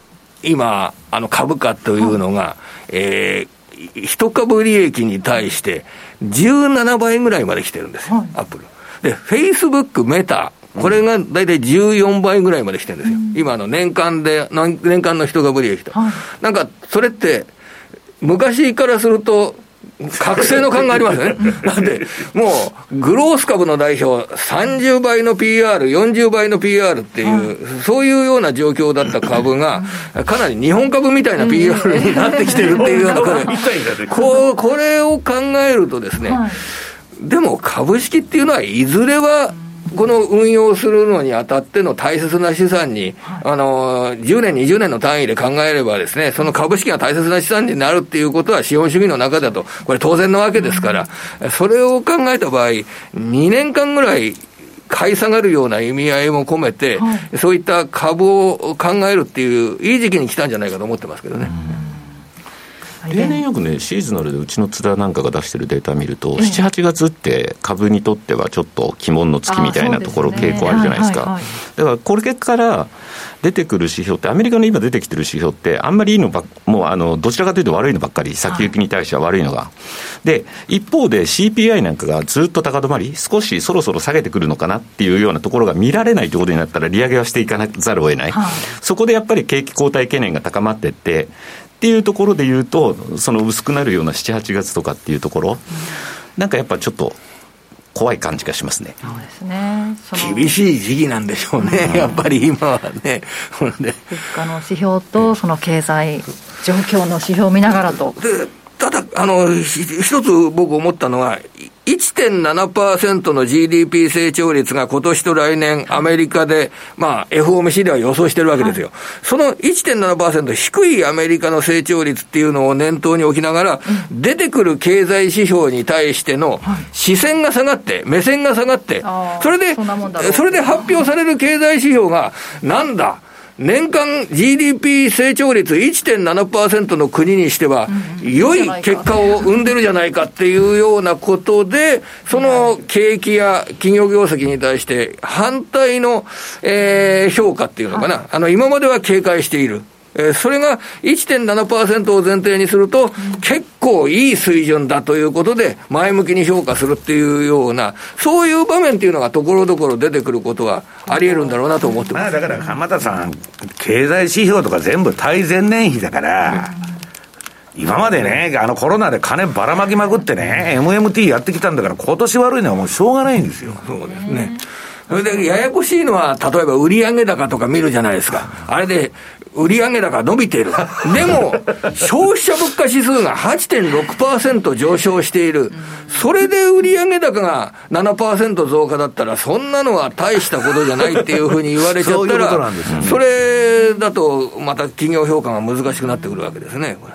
今あの株価というのが、えー、一株利益に対して17倍ぐらいまで来てるんですよ、アップル。で、フェイスブック、メタ、これが大体14倍ぐらいまで来てるんですよ。うん、今の年間で、年間の人株利益と。はい、なんか、それって、昔からすると、覚醒の感がありますね。なん。[LAUGHS] で、もう、グロース株の代表、30倍の PR、40倍の PR っていう、そういうような状況だった株が、かなり日本株みたいな PR になってきてるっていうような [LAUGHS] ここれを考えるとですね、でも株式っていうのはいずれは、この運用するのにあたっての大切な資産に、あの、10年、20年の単位で考えればですね、その株式が大切な資産になるっていうことは資本主義の中だと、これ当然なわけですから、それを考えた場合、2年間ぐらい買い下がるような意味合いも込めて、そういった株を考えるっていう、いい時期に来たんじゃないかと思ってますけどね。例年よくね、シーズナルでうちの津田なんかが出してるデータ見ると、7、8月って株にとってはちょっと鬼門の月みたいなところ、傾向あるじゃないですか。だからこれから出てくる指標って、アメリカの今出てきてる指標って、あんまりいいのばもうあのどちらかというと悪いのばっかり、先行きに対しては悪いのが。で、一方で CPI なんかがずっと高止まり、少しそろそろ下げてくるのかなっていうようなところが見られないということになったら、利上げはしていかざるを得ない、そこでやっぱり景気後退懸念が高まっていって、っていうところで言うと、その薄くなるような7、8月とかっていうところ、なんかやっぱちょっと怖い感じがしますね。そうですね。厳しい時期なんでしょうね、うん、やっぱり今はね。物価の指標と、その経済状況の指標を見ながらと。でただ、あの、一つ僕思ったのは、1.7%の GDP 成長率が今年と来年、アメリカで、まあ、FOMC では予想してるわけですよ。はい、その1.7%低いアメリカの成長率っていうのを念頭に置きながら、うん、出てくる経済指標に対しての視線が下がって、目線が下がって、それで、それで発表される経済指標が、なんだ、年間 GDP 成長率1.7%の国にしては、良い結果を生んでるじゃないかっていうようなことで、その景気や企業業績に対して反対の、えー、評価っていうのかな、あの、今までは警戒している。えー、それが1.7%を前提にすると、結構いい水準だということで、前向きに評価するっていうような、そういう場面っていうのがところどころ出てくることはあり得るんだろうなと思ってます。まあ、だから鎌田さん、経済指標とか全部対前年比だから、今までね、あのコロナで金ばらまきまくってね、MMT やってきたんだから、今年悪いのはもうしょうがないんですよ。そうですね。それで、ややこしいのは、例えば売上高とか見るじゃないですか。あれで、売上高伸びている。でも、消費者物価指数が8.6%上昇している。それで売上高が7%増加だったら、そんなのは大したことじゃないっていうふうに言われちゃったら、それだとまた企業評価が難しくなってくるわけですね、これ。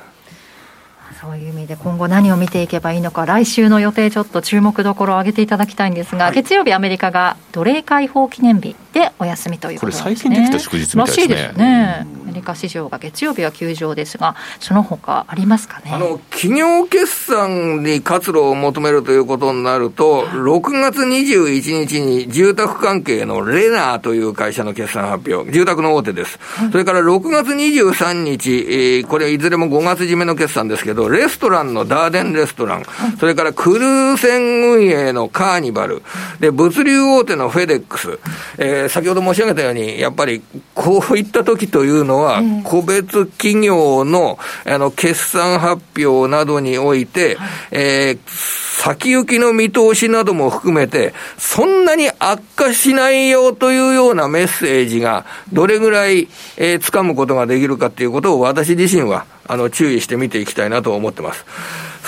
そういう意味で今後何を見ていけばいいのか来週の予定ちょっと注目どころを挙げていただきたいんですが、はい、月曜日アメリカが奴隷解放記念日でお休みということですねこれ最近できた祝日みたいですね。らしいですね、アメリカ市場が月曜日は休場ですがその他ありますかね？あの企業決算に活路を求めるということになると、6月21日に住宅関係のレナーという会社の決算発表住宅の大手です、はい、それから6月23日、えー、これいずれも5月締めの決算ですけどレストランのダーデンレストラン、それからクルー船運営のカーニバル、で、物流大手のフェデックス、えー、先ほど申し上げたように、やっぱりこういった時というのは、個別企業のあの決算発表などにおいて、えー先行きの見通しなども含めて、そんなに悪化しないよというようなメッセージが、どれぐらい、えー、掴むことができるかっていうことを私自身は、あの、注意して見ていきたいなと思ってます。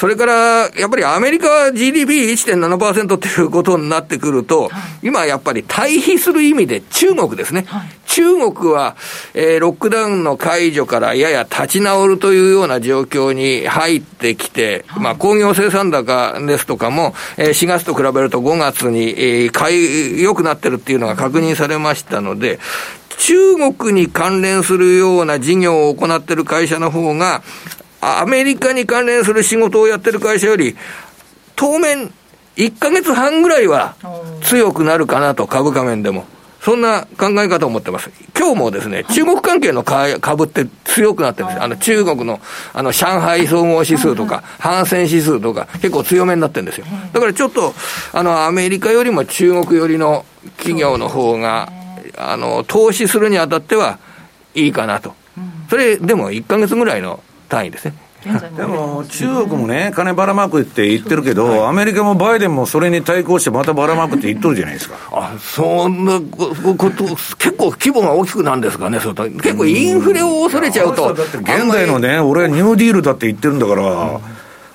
それから、やっぱりアメリカは GDP1.7% っていうことになってくると、はい、今やっぱり対比する意味で中国ですね。はい、中国は、えー、ロックダウンの解除からやや立ち直るというような状況に入ってきて、まあ、工業生産高ですとかも、えー、4月と比べると5月に、えー、良くなってるっていうのが確認されましたので、中国に関連するような事業を行っている会社の方が、アメリカに関連する仕事をやってる会社より、当面、1か月半ぐらいは強くなるかなと、株価面でも。そんな考え方を持ってます。今日もですね、中国関係の株って強くなってるんです。あの中国のあの上海総合指数とか、反戦指数とか、結構強めになってるんですよ。だからちょっと、あの、アメリカよりも中国寄りの企業の方が、あの、投資するにあたってはいいかなと。それ、でも1か月ぐらいの単位ですね。でも中国もね、金ばらまくって言ってるけど、はい、アメリカもバイデンもそれに対抗して、またばらまくって言っとるじゃないですか。あそんなこと、結構規模が大きくなんですかね、そ結構インフレを恐れちゃうと。だって現在のね、俺はニューディールだって言ってるんだから。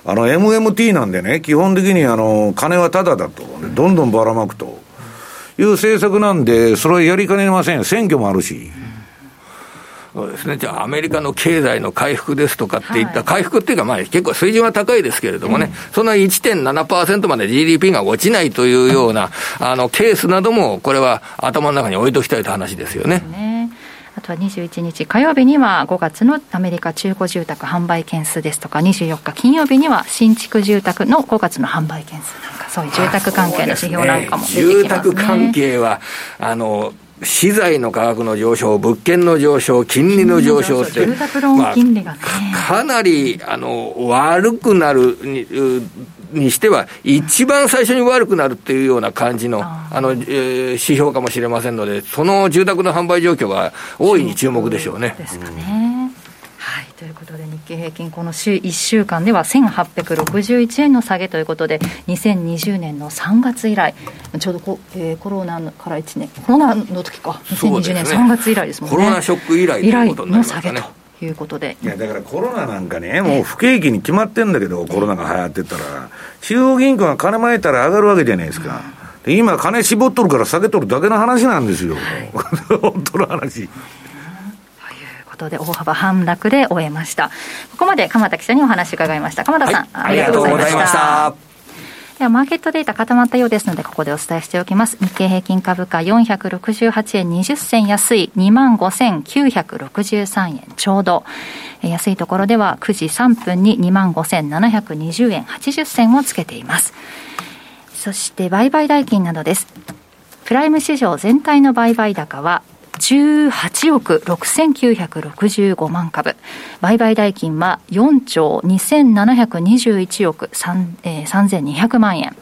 あの MMT なんでね、基本的にあの金はただだと、どんどんばらまくという政策なんで、それはやりかねません、選挙もあるし。そうですね、じゃあ、アメリカの経済の回復ですとかっていった、回復っていうか、まあ、結構水準は高いですけれどもね、うん、そんな1.7%まで GDP が落ちないというような、あのケースなども、これは頭の中に置いときたいという話ですよね。ね。あとは21日火曜日には5月のアメリカ中古住宅販売件数ですとか、24日金曜日には新築住宅の5月の販売件数なんか、そういう住宅関係の指標なんかも出てきますね。住宅関係はあの資材の価格の上昇、物件の上昇、金利の上昇って、まあ、かなりあの悪くなるににしては、一番最初に悪くなるっていうような感じのあの、えー、指標かもしれませんので、その住宅の販売状況が大いに注目でしょうね。ですかね。はい、ということで日経平均この週1週間では1861円の下げということで2020年の3月以来ちょうどこ、えー、コロナから1年コロナの時か。2020年3月以来ですもんね。コロナショック以来以来の下げということで。いやだからコロナなんかねもう不景気に決まってんだけどコロナが流行ってたら中央銀行が金まいたら上がるわけじゃないですか、今金絞っとるから下げとるだけの話なんですよ、はい、[LAUGHS] 本当の話ことで大幅反落で終えました。ここまで鎌田記者にお話伺いました。鎌田さん、はい、ありがとうございました。ではマーケットデータ固まったようですのでここでお伝えしておきます。日経平均株価468円20銭安い2万5963円ちょうど。安いところでは9時3分に2万5720円80銭をつけています。そして売買代金などです。プライム市場全体の売買高は18億6965万株。売買代金は4兆2721億3、えー、3200万円。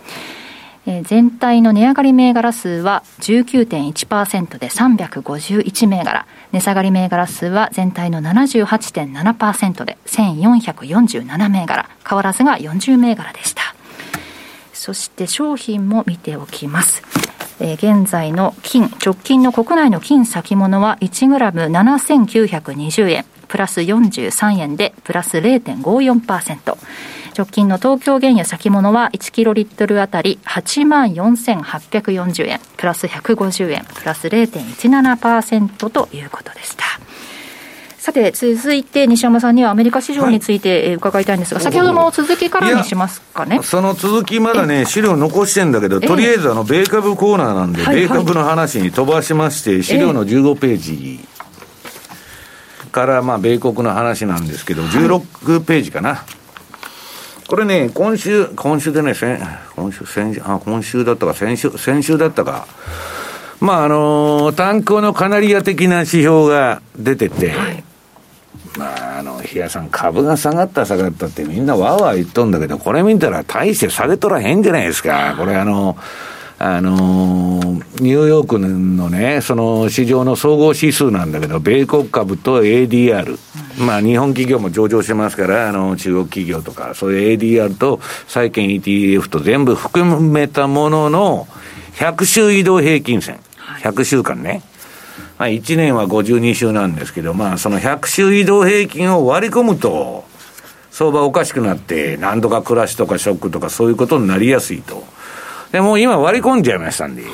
えー、全体の値上がり銘柄数は19.1%で351銘柄。値下がり銘柄数は全体の78.7%で1447銘柄。変わらずが40銘柄でした。そして商品も見ておきます。えー、現在の金、直近の国内の金先物は1グラム7920円、プラス43円でプラス0.54%。直近の東京原油先物は1キロリットルあたり8万4840円、プラス150円、プラス0.17%ということでした。さて、続いて西山さんにはアメリカ市場について伺いたいんですが、はい、先ほどの続きからにしますかね。その続き、まだね、資料残してんだけど、とりあえずあの米株コーナーなんで、米株の話に飛ばしまして、資料の15ページから、まあ、米国の話なんですけど、16ページかな。これね、今週、今週でね、先今週、先あ今週だったか、先週、先週だったか。まあ、あのー、炭鉱のカナリア的な指標が出てて、はいまあ、あの、比嘉さん、株が下がった下がったってみんなわーわー言っとんだけど、これ見たら大して下げとらへんじゃないですか。これあの、あのニューヨークのね、その市場の総合指数なんだけど、米国株と ADR、まあ日本企業も上場してますから、あの中国企業とか、そういう ADR と債券 ETF と全部含めたものの100週移動平均線、100週間ね。まあ、1年は52週なんですけど、まあ、その100週移動平均を割り込むと、相場おかしくなって、何度かクラッシュとかショックとかそういうことになりやすいと。でも今割り込んじゃいましたんで、はい、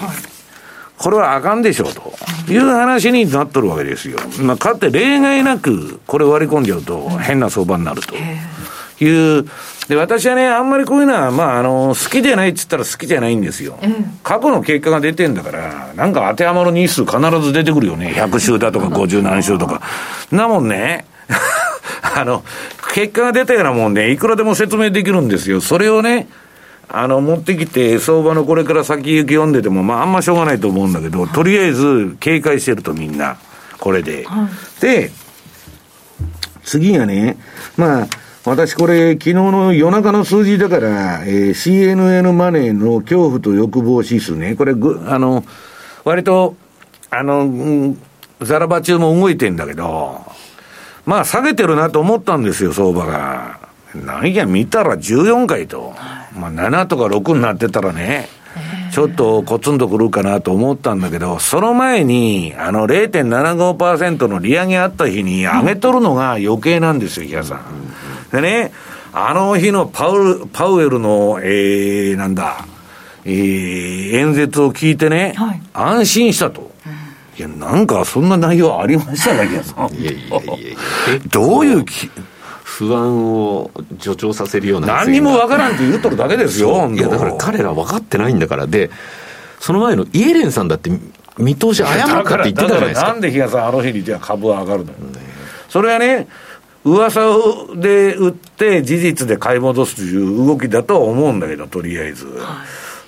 これはあかんでしょうという話になっとるわけですよ。まあ、かって例外なくこれ割り込んじゃうと変な相場になるという。で、私はね、あんまりこういうのは、まあ、あの、好きじゃないって言ったら好きじゃないんですよ。過去の結果が出てんだから、なんか当てはまる日数必ず出てくるよね。100週だとか50何週とか。なもんね、[LAUGHS] あの、結果が出たようなもんね、いくらでも説明できるんですよ。それをね、あの、持ってきて、相場のこれから先行き読んでても、まあ、あんましょうがないと思うんだけど、とりあえず警戒してるとみんな、これで。はい、で、次がね、まあ、私これ、昨日の夜中の数字だから、えー、CNN マネーの恐怖と欲望指数ね、これぐ、あの、割と、あの、うん、ザラバ中も動いてんだけど、まあ下げてるなと思ったんですよ、相場が。何や、見たら14回と。まあ7とか6になってたらね、ちょっとコツンとくるかなと思ったんだけど、その前に、あの0.75%の利上げあった日に上げとるのが余計なんですよ、比嘉さん。でね、あの日のパウパウエルの、えー、なんだ、えー、演説を聞いてね、はい、安心したと。いや、なんかそんな内容ありましただけどさ。いやいやいやいや。どういうき、不安を助長させるような何にもわからんって言うとるだけですよ、いやだから彼ら分かってないんだから、で、その前のイエレンさんだって、見通し誤ったって言ってたじゃないですか。なんで比嘉さん、あの日にじゃ株は上がるの、ね、それはね、噂で売って、事実で買い戻すという動きだとは思うんだけど、とりあえず。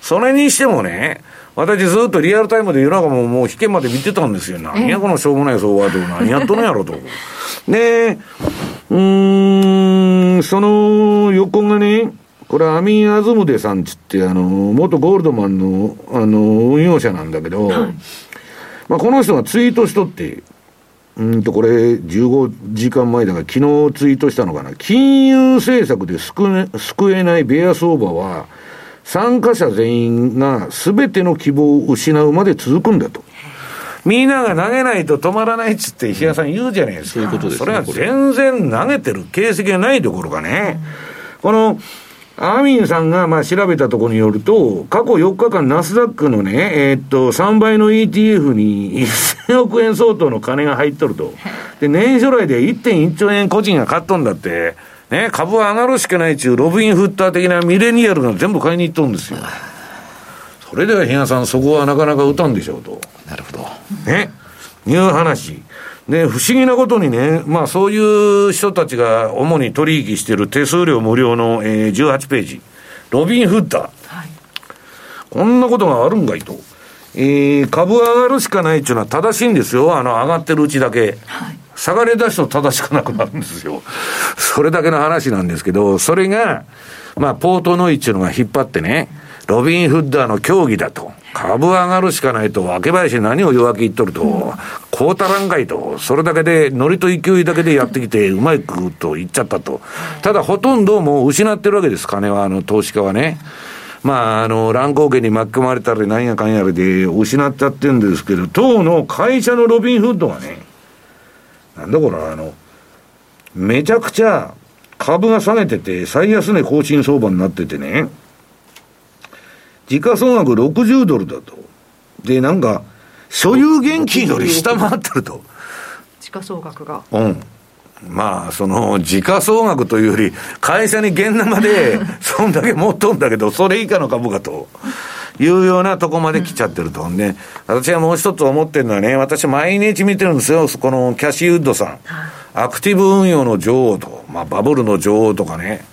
それにしてもね、私ずっとリアルタイムで夜中ももう引けまで見てたんですよ。何やこのしょうもない相場と、何やっとんやろと。[LAUGHS] で、うん、その横がね、これアミン・アズムデさんつって、あの、元ゴールドマンの、あの、運用者なんだけど、はい、まあこの人がツイートしとって、うんと、これ、15時間前だから、昨日ツイートしたのかな。金融政策で救え救えないベア相場は、参加者全員が全ての希望を失うまで続くんだと。みんなが投げないと止まらないっつって石原さん言うじゃないですか。そういうことです、ね、それは全然投げてる形跡がないところがね。この、アーミンさんがまあ調べたところによると、過去4日間ナスダックのね、えー、っと、3倍の ETF に1000億円相当の金が入っとると。で、年初来で1.1兆円個人が買っとんだって、ね、株は上がるしかないちゅう、ロビン・フッター的なミレニアルが全部買いに行っとるんですよ。それでは比嘉さん、そこはなかなか打たんでしょうと。なるほど。ね。いう話。で、不思議なことにね、まあそういう人たちが主に取引している手数料無料の、えー、18ページ。ロビンフッダー。はい、こんなことがあるんかいと。えー、株上がるしかないっていうのは正しいんですよ。あの、上がってるうちだけ。はい、下がり出すと正しくなくなるんですよ。それだけの話なんですけど、それが、まあ、ポートノイっていうのが引っ張ってね、ロビン・フッダーの競技だと。株上がるしかないと、分け林何を弱気言っとると、こうたらんかいと、それだけで、ノリと勢いだけでやってきて、うまいくと言っちゃったと。ただ、ほとんどもう失ってるわけです、金は、あの、投資家はね。まあ、あの、乱高下に巻き込まれたり、なんやかんやらで失っちゃってるんですけど、当の会社のロビンフッドがね、なんだこれ、あの、めちゃくちゃ株が下げてて、最安値更新相場になっててね、時価総額60ドルだと。で、なんか、所有現金より下回ってると。時価総額が。うん。まあ、その、時価総額というより、会社に現生で、[LAUGHS] そんだけ持っとんだけど、それ以下の株価と。いうようなとこまで来ちゃってると。ね、私はもう一つ思ってるのはね、私毎日見てるんですよ、このキャシーウッドさん。アクティブ運用の女王と、まあバブルの女王とかね。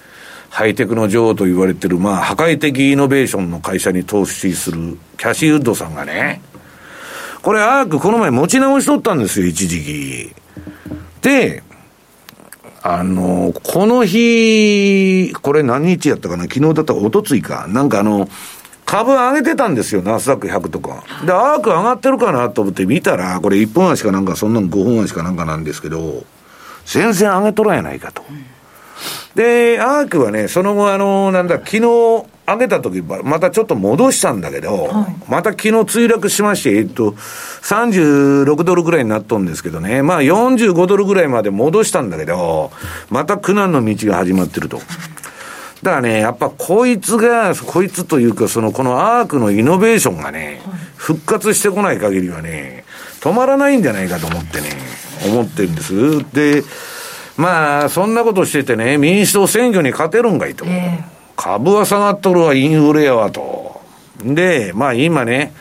ハイテクの女王と言われてる、まあ、破壊的イノベーションの会社に投資するキャシーウッドさんがね、これ、アークこの前持ち直しとったんですよ、一時期。で、あの、この日、これ何日やったかな昨日だったらおとついか。なんかあの、株上げてたんですよ、ナスダック100とか。で、アーク上がってるかなと思って見たら、これ1分足かなんか、そんなの5分足かなんかなんですけど、全然上げとらんやないかと。うんで、アークはね、その後、あの、なんだ、昨日上げた時またちょっと戻したんだけど、はい、また昨日墜落しまして、えっと、36ドルぐらいになっとんですけどね、まあ45ドルぐらいまで戻したんだけど、また苦難の道が始まってると。だからね、やっぱこいつが、こいつというか、その、このアークのイノベーションがね、復活してこない限りはね、止まらないんじゃないかと思ってね、思ってるんです。で、まあ、そんなことしててね、民主党選挙に勝てるんかいと。えー、株は下がっとるわ、インフレやわと。で、まあ今ね、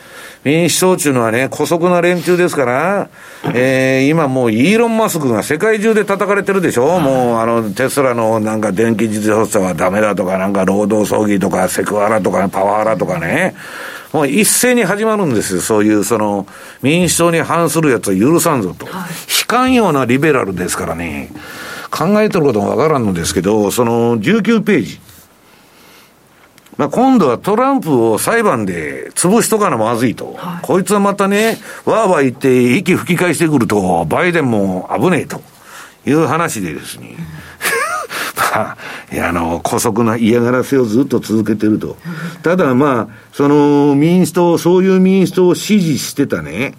民主党っていうのはね、姑息な連中ですから、えー、今もうイーロン・マスクが世界中で叩かれてるでしょ、もうあのテスラのなんか電気自動車はダメだとか、なんか労働争議とか、セクハラとか、パワハラとかね、もう一斉に始まるんですよ、そういうその民主党に反するやつは許さんぞと。悲観ようなリベラルですからね、考えてることもわからんのですけど、その19ページ。まあ、今度はトランプを裁判で潰しとかなまずいと。はい、こいつはまたね、わーわー言って息吹き返してくると、バイデンも危ねえという話でですね。まあ、いや、あの、姑息な嫌がらせをずっと続けてると。ただまあ、その民主党、そういう民主党を支持してたね、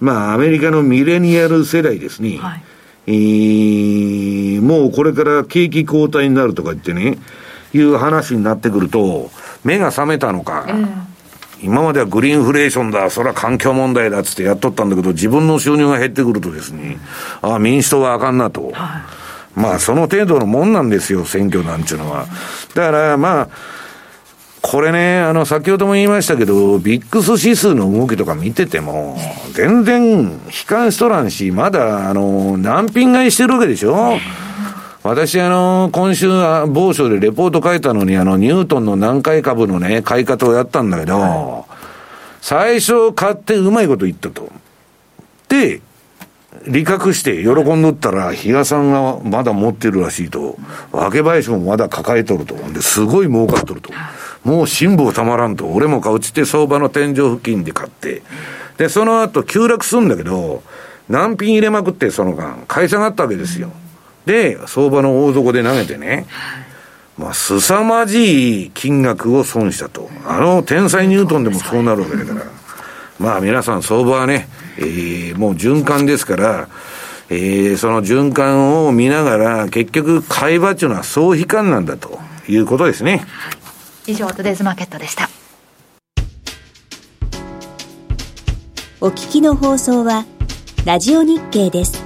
まあ、アメリカのミレニアル世代ですね。はい、えー、もうこれから景気後退になるとか言ってね、いう話になってくると、目が覚めたのか、えー、今まではグリーンフレーションだ、それは環境問題だっつってやっとったんだけど、自分の収入が減ってくるとですね、ああ、民主党はあかんなと。はい、まあ、その程度のもんなんですよ、選挙なんちゅうのは。だから、まあ、これね、あの、先ほども言いましたけど、ビックス指数の動きとか見てても、全然悲観しとらんし、まだ、あの、難品買いしてるわけでしょ私、あの、今週、某所でレポート書いたのに、あの、ニュートンの南海株のね、買い方をやったんだけど、最初買ってうまいこと言ったと。で、利確して喜んどったら、比嘉さんがまだ持ってるらしいと、分け林もまだ抱えとると。で、すごい儲かっとると。もう辛抱たまらんと。俺も買うちって相場の天井付近で買って。で、その後急落するんだけど、難品入れまくって、その間、会社があったわけですよ。で、相場の大底で投げてね、まあ、凄まじい金額を損したと。あの天才ニュートンでもそうなるわけだから。まあ皆さん相場はね、えー、もう循環ですから、えー、その循環を見ながら、結局、買い場っていうのは総悲観なんだということですね。以上、トゥデイズマーケットでした。お聞きの放送は、ラジオ日経です。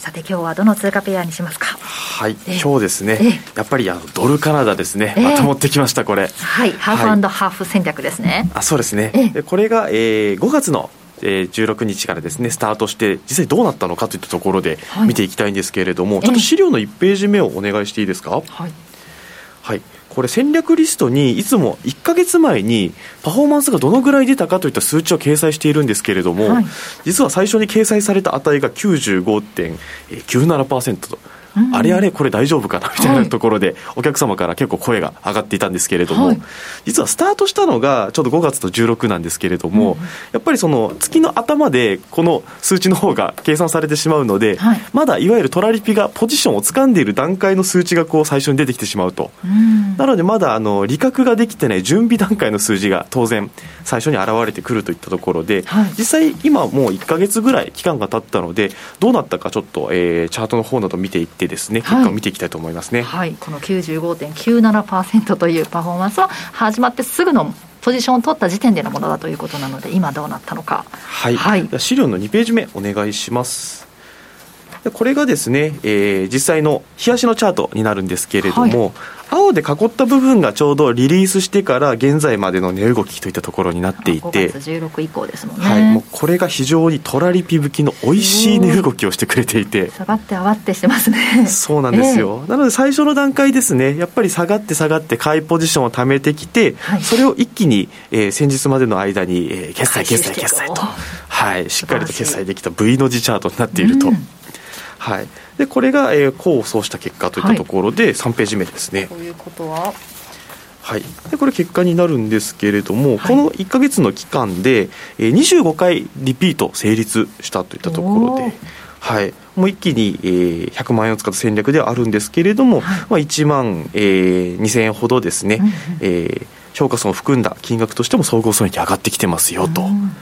さて今日はどの通貨ペアにしますか？はい、今日ですね、やっぱりあのドルカナダですね、まと持ってきましたこれ。はいハーフハーフ戦略ですね、あそうですね、これが、えー、5月のえー、16日からですねスタートして実際どうなったのかといったところで見ていきたいんですけれども、はい、ちょっと資料の1ページ目をお願いしていいですか、はい、はい、これ戦略リストにいつも1か月前にパフォーマンスがどのぐらい出たかといった数値を掲載しているんですけれども、はい、実は最初に掲載された値が95.97%とうん、あれあれこれ大丈夫かなみたいなところで、お客様から結構声が上がっていたんですけれども、はい、実はスタートしたのがちょうど5月と16なんですけれども、うん、やっぱりその月の頭でこの数値の方が計算されてしまうので、はい、まだいわゆるトラリピがポジションを掴んでいる段階の数値がこう最初に出てきてしまうと、うん、なのでまだあの利確ができてない準備段階の数字が当然最初に現れてくるといったところで、はい、実際今もう1か月ぐらい期間が経ったのでどうなったかちょっと、えー、チャートの方など見ていってですね結果を見ていきたいと思いますね、はい、この95.97%というパフォーマンスは始まってすぐのポジションを取った時点でのものだということなので今どうなったのか。はい、はい、資料の2ページ目お願いしますこれがですね、えー、実際の冷やしのチャートになるんですけれども、はい、青で囲った部分がちょうどリリースしてから現在までの値動きといったところになっていて5月16以降ですもんね、はい、もうこれが非常にトラリピ吹きの美味しい値動きをしてくれていて下がって上がってしてますね。そうなんですよ、えー、なので最初の段階ですねやっぱり下がって下がって買いポジションを貯めてきて、はい、それを一気に、えー、先日までの間に、えー、決済決済決済と、はい、しっかりと決済できた V の字チャートになっていると。うんはい、でこれが、えー、功を奏した結果といったところで、はい、3ページ目ですね。ということは？はい、でこれ結果になるんですけれども、はい、この1か月の期間で、えー、25回リピート成立したといったところで。はい、もう一気に、えー、100万円を使った戦略ではあるんですけれども、はい、まあ、1万、えー、2000円ほどですね、うん、えー、評価損を含んだ金額としても総合損益上がってきてますよと、うん、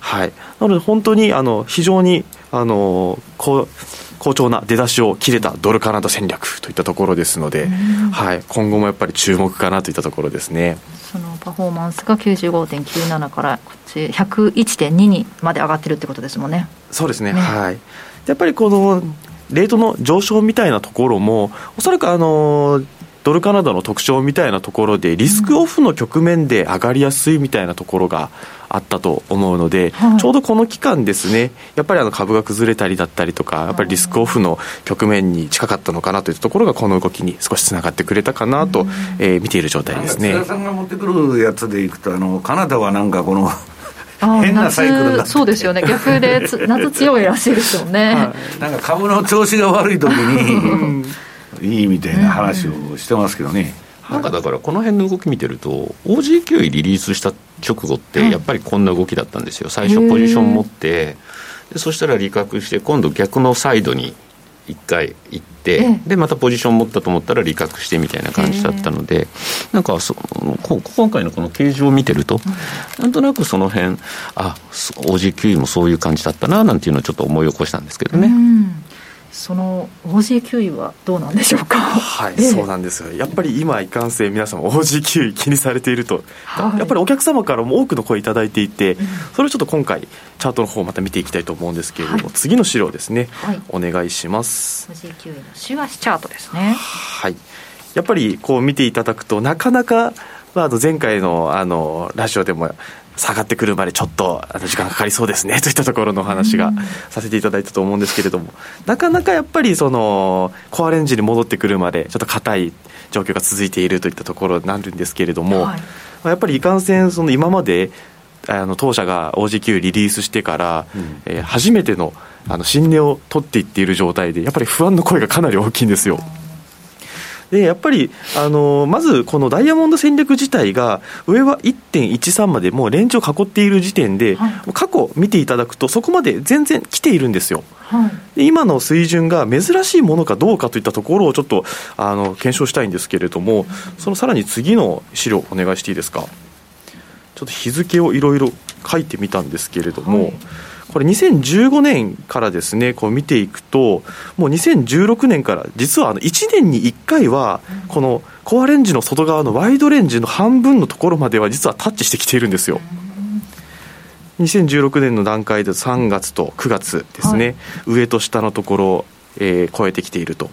はい、なので本当にあの非常にあのこう好調な出だしを切れたドルカナダ戦略といったところですので、はい、今後もやっぱり注目かなといったところですね。そのパフォーマンスが95.97からこっち101.2にまで上がってるってことですもんね。そうですね、ね、はいやっぱりこのレートの上昇みたいなところもおそらくあのドルカナダの特徴みたいなところでリスクオフの局面で上がりやすいみたいなところがあったと思うので、はい、ちょうどこの期間ですねやっぱりあの株が崩れたりだったりとかやっぱりリスクオフの局面に近かったのかなというところがこの動きに少しつながってくれたかなと、えー、見ている状態ですね。さんが持ってくるやつでいくとあのカナダはなんかこの変なサイクルだそうですよね。逆で夏強いらしいですよね、はい、なんか株の調子が悪い時に [LAUGHS] いいみたいな話をしてますけどね。なんかだからこの辺の動き見てると OG9 リリースした直後ってやっぱりこんな動きだったんですよ。最初ポジション持ってでそしたら利確して今度逆のサイドに1回行って、でまたポジション持ったと思ったら利確してみたいな感じだったので、なんかそ今回のこの形状を見てると、なんとなくその辺あ OG9 もそういう感じだったななんていうのをちょっと思い起こしたんですけどね。その OG 給位はどうなんでしょうか？はい、えそうなんですよ。やっぱり今いかんせん皆様 OG 給位気にされていると、はい、やっぱりお客様からも多くの声いただいていて、うん、それをちょっと今回チャートの方また見ていきたいと思うんですけれども、はい、次の資料ですね、はい、お願いします。OG 給位の週足チャートですね。はい。やっぱりこう見ていただくとなかなかまあ、あの前回のあのラジオでも下がってくるまでちょっとあの時間かかりそうですね [LAUGHS] といったところのお話がさせていただいたと思うんですけれども、なかなかやっぱりそのコアレンジに戻ってくるまでちょっと硬い状況が続いているといったところになるんですけれども、はい、やっぱりいかんせんその今まであの当社が OG9 リリースしてから、うん、えー、初めてのあの新値を取っていっている状態でやっぱり不安の声がかなり大きいんですよ。でやっぱりあのまずこのダイヤモンド戦略自体が上は1.13までもうレンジを囲っている時点で、はい、過去見ていただくとそこまで全然来ているんですよ。はい、で今の水準が珍しいものかどうかといったところをちょっとあの検証したいんですけれども、そのさらに次の資料お願いしていいですか？ちょっと日付をいろいろ書いてみたんですけれども、はいこれ2015年からですねこう見ていくともう2016年から実はあの1年に1回はこのコアレンジの外側のワイドレンジの半分のところまでは実はタッチしてきているんですよ。2016年の段階で3月と9月ですね、はい、上と下のところを、えー、超えてきていると。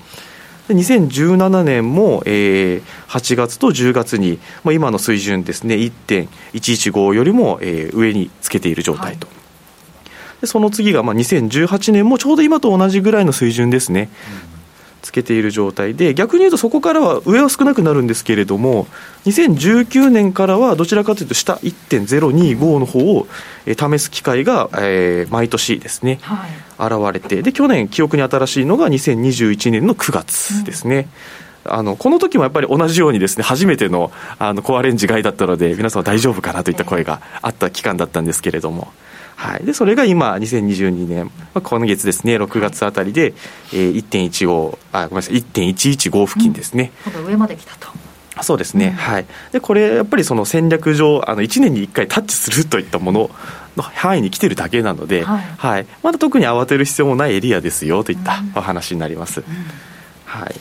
2017年も、えー、8月と10月に、まあ、今の水準ですね1.115よりも、えー、上につけている状態と。はいでその次がまあ2018年もちょうど今と同じぐらいの水準ですね。つけている状態で、逆に言うとそこからは上は少なくなるんですけれども、2019年からはどちらかというと、下1.025の方を、えー、試す機会が、えー、毎年ですね、はい、現れて、で去年、記憶に新しいのが2021年の9月ですね。うん、あのこの時もやっぱり同じようにですね初めてのあのコアレンジ買いだったので皆さん大丈夫かなといった声があった期間だったんですけれども、はい、でそれが今、2022年、まあ、今月ですね、6月あたりで、えー、1.15あ、ごめんなさい、1.115付近ですね。うん、上まで来たと。そうですね、うん、はい、でこれ、やっぱりその戦略上、あの1年に1回タッチするといったものの範囲に来てるだけなので、はい、はい、まだ特に慌てる必要もないエリアですよといったお話になります。うん、はい。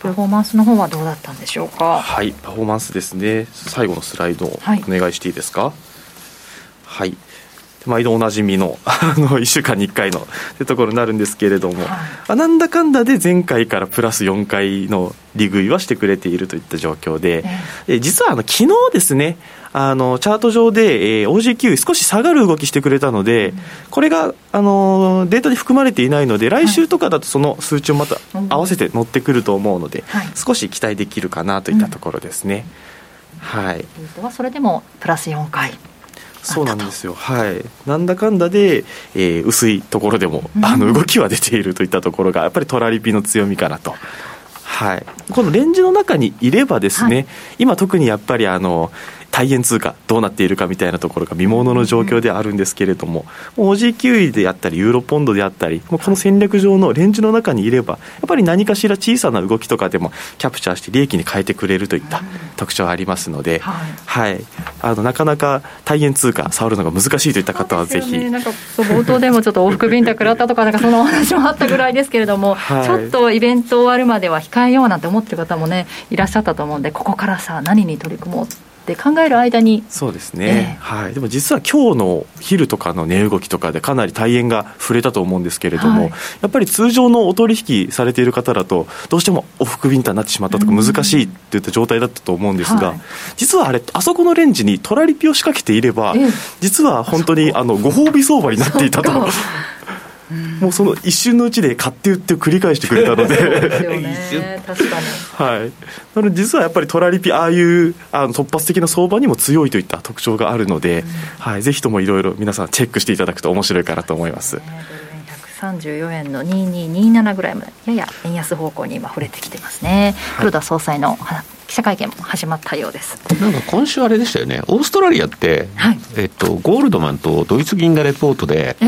パフォーマンスの方はどうだったんでしょうか？はい、パフォーマンスですね。最後のスライドお願いしていいですか？はい、はい毎度おなじみの [LAUGHS] あの1週間に1回のってところになるんですけれども、はい、なんだかんだで前回からプラス4回の利食いはしてくれているといった状況で、えー、実はあの昨日ですねあのチャート上で、えー、OG9 少し下がる動きしてくれたので、うん、これがあのデータに含まれていないので来週とかだとその数値をまた合わせて乗ってくると思うので、はい、少し期待できるかなといったところですね。うん、はい、それでもプラス4回そうなんですよ、はい、なんだかんだで、えー、薄いところでも、あの動きは出ているといったところが、やっぱりトラリピの強みかなと。はい、このレンジの中にいればですね、はい、今特にやっぱりあの大円通貨どうなっているかみたいなところが見ものの状況であるんですけれども、うん、OG9 位であったりユーロポンドであったりこの戦略上のレンジの中にいればやっぱり何かしら小さな動きとかでもキャプチャーして利益に変えてくれるといった特徴がありますので、はい、はい、あのなかなか大円通貨触るのが難しいといった方はぜひ、ね、なんか冒頭でもちょっと往復ビンタ食らったとかなんかそのお話もあったぐらいですけれども、[LAUGHS] はい、ちょっとイベント終わるまでは控えようなんて思ってる方もねいらっしゃったと思うんでここからさ何に取り組もうって考える間にそうですね、えー、はい、でも実は今日の昼とかの値動きとかでかなり大円が触れたと思うんですけれども、はい、やっぱり通常のお取引されている方だとどうしても往復ビンタになってしまったとか難しいといった状態だったと思うんですが、はい、実はあれあそこのレンジにトラリピを仕掛けていれば、えー、実は本当にあのご褒美相場になっていたと。もうその一瞬のうちで買って売って繰り返してくれたので。ね、確かに、はい、なので実はやっぱりトラリピああいうあの突発的な相場にも強いといった特徴があるので、うん、はい、ぜひともいろいろ皆さんチェックしていただくと面白いかなと思います。134円の2227ぐらいまで。やや円安方向に今触れてきてますね、黒田総裁の記者会見も始まったようです。なんか今週あれでしたよね。オーストラリアって、はい、えっと、ゴールドマンとドイツ銀がレポートで、え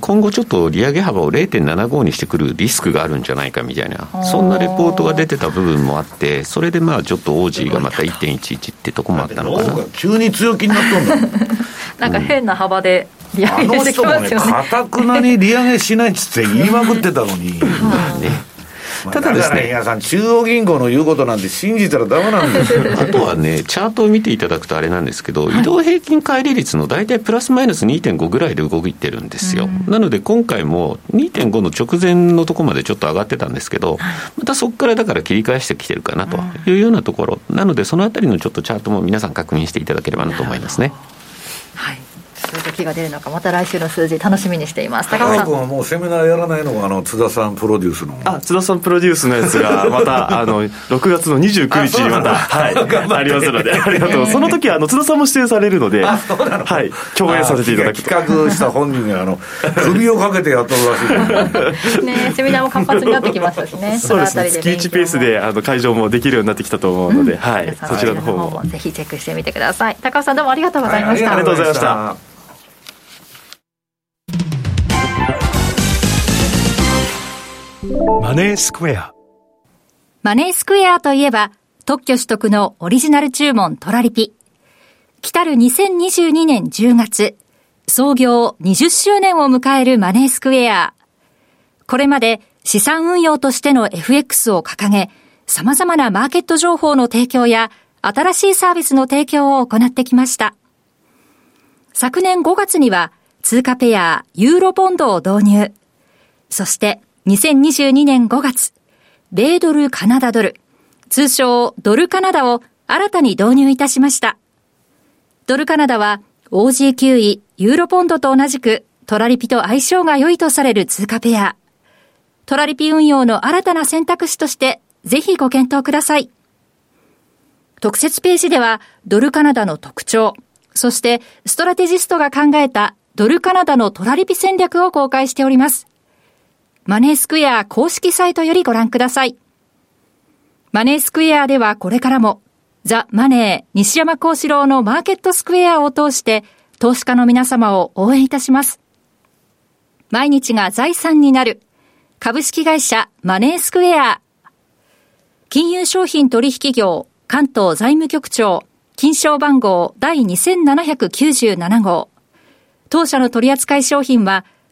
今後ちょっと利上げ幅を0.75にしてくるリスクがあるんじゃないかみたいな、そんなレポートが出てた部分もあって、それでまあちょっとオージーがまた1.11ってとこもあったのかな。急に強気になったんだ [LAUGHS] なんか変な幅で利上げしてきますよね。かたくなに利上げしないっつって言いまくってたのに。まあねただですね、皆さん、中央銀行の言うことなんて信じたらだめなんですよあとはね、チャートを見ていただくとあれなんですけど、移動平均乖離率の大体プラスマイナス2.5ぐらいで動いてるんですよ、なので今回も2.5の直前のところまでちょっと上がってたんですけど、またそこからだから切り返してきてるかなというようなところ、なので、そのあたりのちょっとチャートも皆さん確認していただければなと思いますね。はいどういう時が出るのかまた来週の数字楽しみにしています。高尾さん。はもうセミナーやらないのがあの津田さんプロデュースの。あ津田さんプロデュースのやつがまたあの [LAUGHS] 6月の29日にまたはいありますのでありがとう。その時はあの津田さんも出演されるのではい共演させていただく企画した本人があの首をかけてやっとるらしい。[LAUGHS] ねセミナーも活発になってきましたしね。[LAUGHS] そうですね。月1ペースであの会場もできるようになってきたと思うので、はい。そちらの方もぜひチェックしてみてください。高尾さんどうもありがとうございました、ありがとうございましたマネースクエア。マネースクエアといえば、特許取得のオリジナル注文トラリピ。来たる2022年10月、創業20周年を迎えるマネースクエア。これまで資産運用としての FX を掲げ、様々なマーケット情報の提供や新しいサービスの提供を行ってきました。昨年5月には通貨ペアユーロボンドを導入。そして2022年5月、米ドルカナダドル、通称ドルカナダを新たに導入いたしました。ドルカナダは OG9 位ユーロポンドと同じくトラリピと相性が良いとされる通貨ペア。トラリピ運用の新たな選択肢として、ぜひご検討ください。特設ページでは、ドルカナダの特徴、そしてストラテジストが考えたドルカナダのトラリピ戦略を公開しております。マネースクエア公式サイトよりご覧ください。マネースクエアではこれからも、ザ・マネー西山幸四郎のマーケットスクエアを通して、投資家の皆様を応援いたします。毎日が財産になる。株式会社マネースクエア。金融商品取引業関東財務局長金賞番号第2797号。当社の取扱い商品は、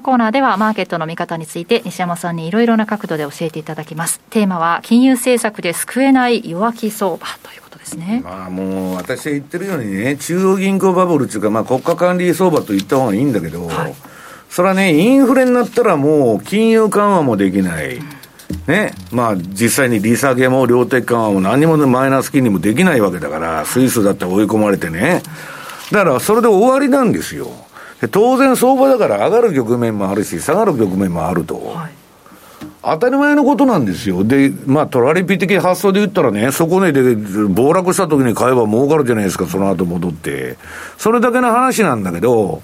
のコーナーではマーケットの見方について西山さんにいろいろな角度で教えていただきます。テーマは金融政策で救えない弱気相場ということですね。まあもう私が言ってるようにね、中央銀行バブルっていうか、まあ国家管理相場と言った方がいいんだけど、はい、それはね、インフレになったらもう金融緩和もできない。うんね、まあ実際に利下げも量的緩和も何にもマイナス金利もできないわけだから、スイスだって追い込まれてね。だからそれで終わりなんですよ。当然相場だから上がる局面もあるし、下がる局面もあると。はい当たり前のことなんですよ。で、まあ、トラリピ的発想で言ったらね、そこね、で、暴落した時に買えば儲かるじゃないですか、その後戻って。それだけの話なんだけど、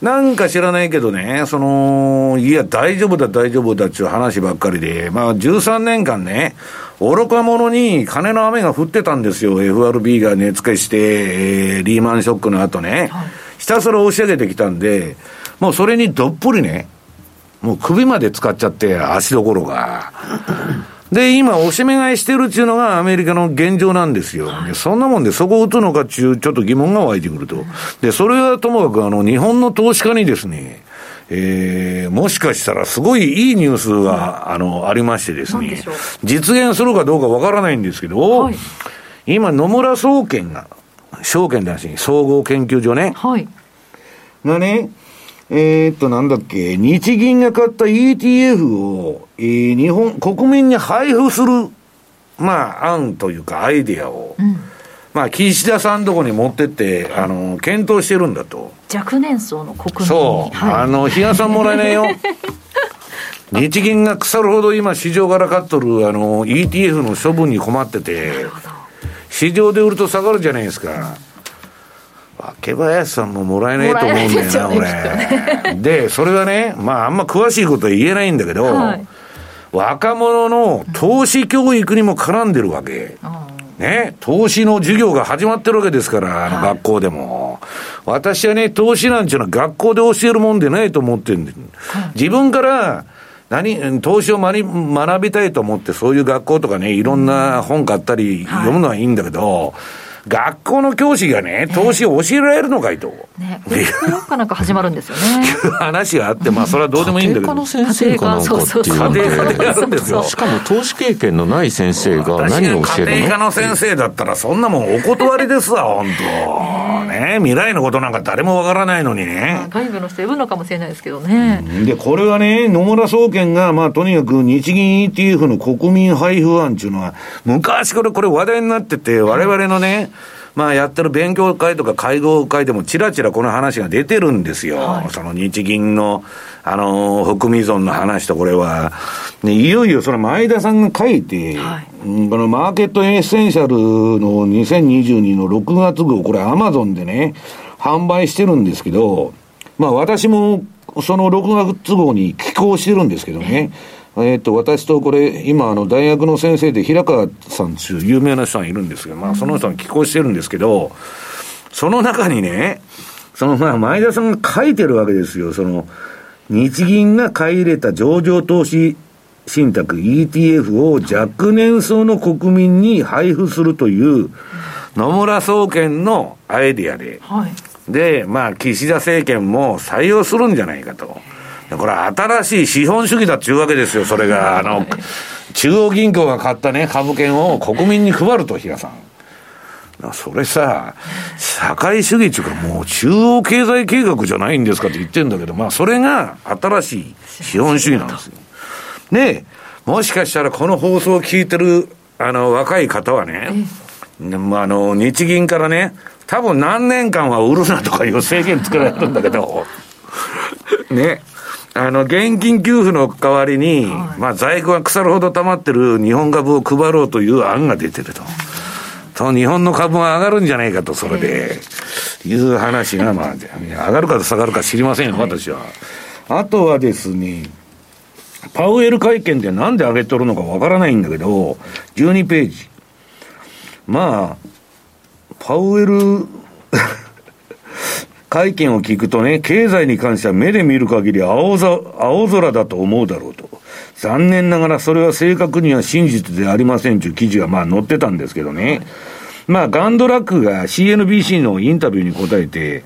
なんか知らないけどね、その、いや、大丈夫だ、大丈夫だっていう話ばっかりで、まあ、13年間ね、愚か者に金の雨が降ってたんですよ。FRB が値付けして、えー、リーマンショックの後ね、はい、ひたすら押し上げてきたんで、もうそれにどっぷりね、もう首まで使っちゃって、足どころが。で、今、おしめ買いしてるっていうのがアメリカの現状なんですよ。はい、そんなもんでそこを打つのかっていう、ちょっと疑問が湧いてくると。で、それはともかく、あの、日本の投資家にですね、えー、もしかしたらすごいいいニュースが、あの、ありましてですね、実現するかどうかわからないんですけど、はい、今、野村総研が、証券だし、総合研究所ね、はい、がね、えー、っと、なんだっけ、日銀が買った ETF を、えー、日本、国民に配布する、まあ、案というか、アイディアを、うん、まあ、岸田さんとこに持ってって、あの、検討してるんだと。若年層の国民そう。はい、あの、日嘉さんもらえないよ。[LAUGHS] 日銀が腐るほど今市場から買っとる、あの、ETF の処分に困ってて、市場で売ると下がるじゃないですか。うん若林さんももらえないと思うんだよな、俺。で、それはね、まあ、あんま詳しいことは言えないんだけど、はい、若者の投資教育にも絡んでるわけ。ね、投資の授業が始まってるわけですから、あの学校でも。はい、私はね、投資なんていうのは学校で教えるもんでないと思ってるんで、自分から、何、投資を学びたいと思って、そういう学校とかね、いろんな本買ったり、読むのはいいんだけど、はい学校の教師がね、投資を教えられるのかいと。ね、教科なんか始まるんですよね。[LAUGHS] いう話があって、まあ、それはどうでもいいんだけど。家庭科の先生かなんかっていう家庭科でやるんですよ。しかも投資経験のない先生が何を教えるの？家庭科の先生だったら、そんなもんお断りですわ、本当ね未来のことなんか誰もわからないのにね。外部の人呼ぶのかもしれないですけどね。で、これはね、野村総研が、まあ、とにかく日銀 ETF の国民配布案っていうのは、昔これ、これ話題になってて、我々のね、まあ、やってる勉強会とか会合会でもちらちらこの話が出てるんですよ。はい、その日銀の、あの、含み損の話とこれは。ね、いよいよその前田さんが書いて、はい、このマーケットエッセンシャルの2022の6月号、これアマゾンでね、販売してるんですけど、まあ私もその6月号に寄稿してるんですけどね、えっと、私とこれ、今、あの、大学の先生で平川さんっていう有名な人がいるんですけど、まあ、その人に寄稿してるんですけど、その中にね、その、まあ、前田さんが書いてるわけですよ。その、日銀が買い入れた上場投資信託 ETF を若年層の国民に配布するという野村総研のアイディアで、はい、で、まあ、岸田政権も採用するんじゃないかと。これは新しい資本主義だっていうわけですよ、それが。あの、中央銀行が買ったね、株券を国民に配ると、比嘉さん。それさ、社会主義っていうかもう中央経済計画じゃないんですかって言ってるんだけど、まあそれが新しい資本主義なんですよ。で、もしかしたらこの放送を聞いてる、あの、若い方はね、あの、日銀からね、多分何年間は売るなとかいう制限作られるんだけど、[LAUGHS] ね、あの、現金給付の代わりに、はい、まあ、在庫が腐るほど溜まってる日本株を配ろうという案が出てると。と、日本の株が上がるんじゃないかと、それで、いう話が、まあ、上がるか下がるか知りませんよ、私は。あとはですね、パウエル会見でなんで上げとるのかわからないんだけど、12ページ。まあ、パウエル会見を聞くとね、経済に関しては目で見る限り青青空だと思うだろうと。残念ながらそれは正確には真実でありませんという記事がまあ載ってたんですけどね。まあ、ガンドラックが CNBC のインタビューに答えて、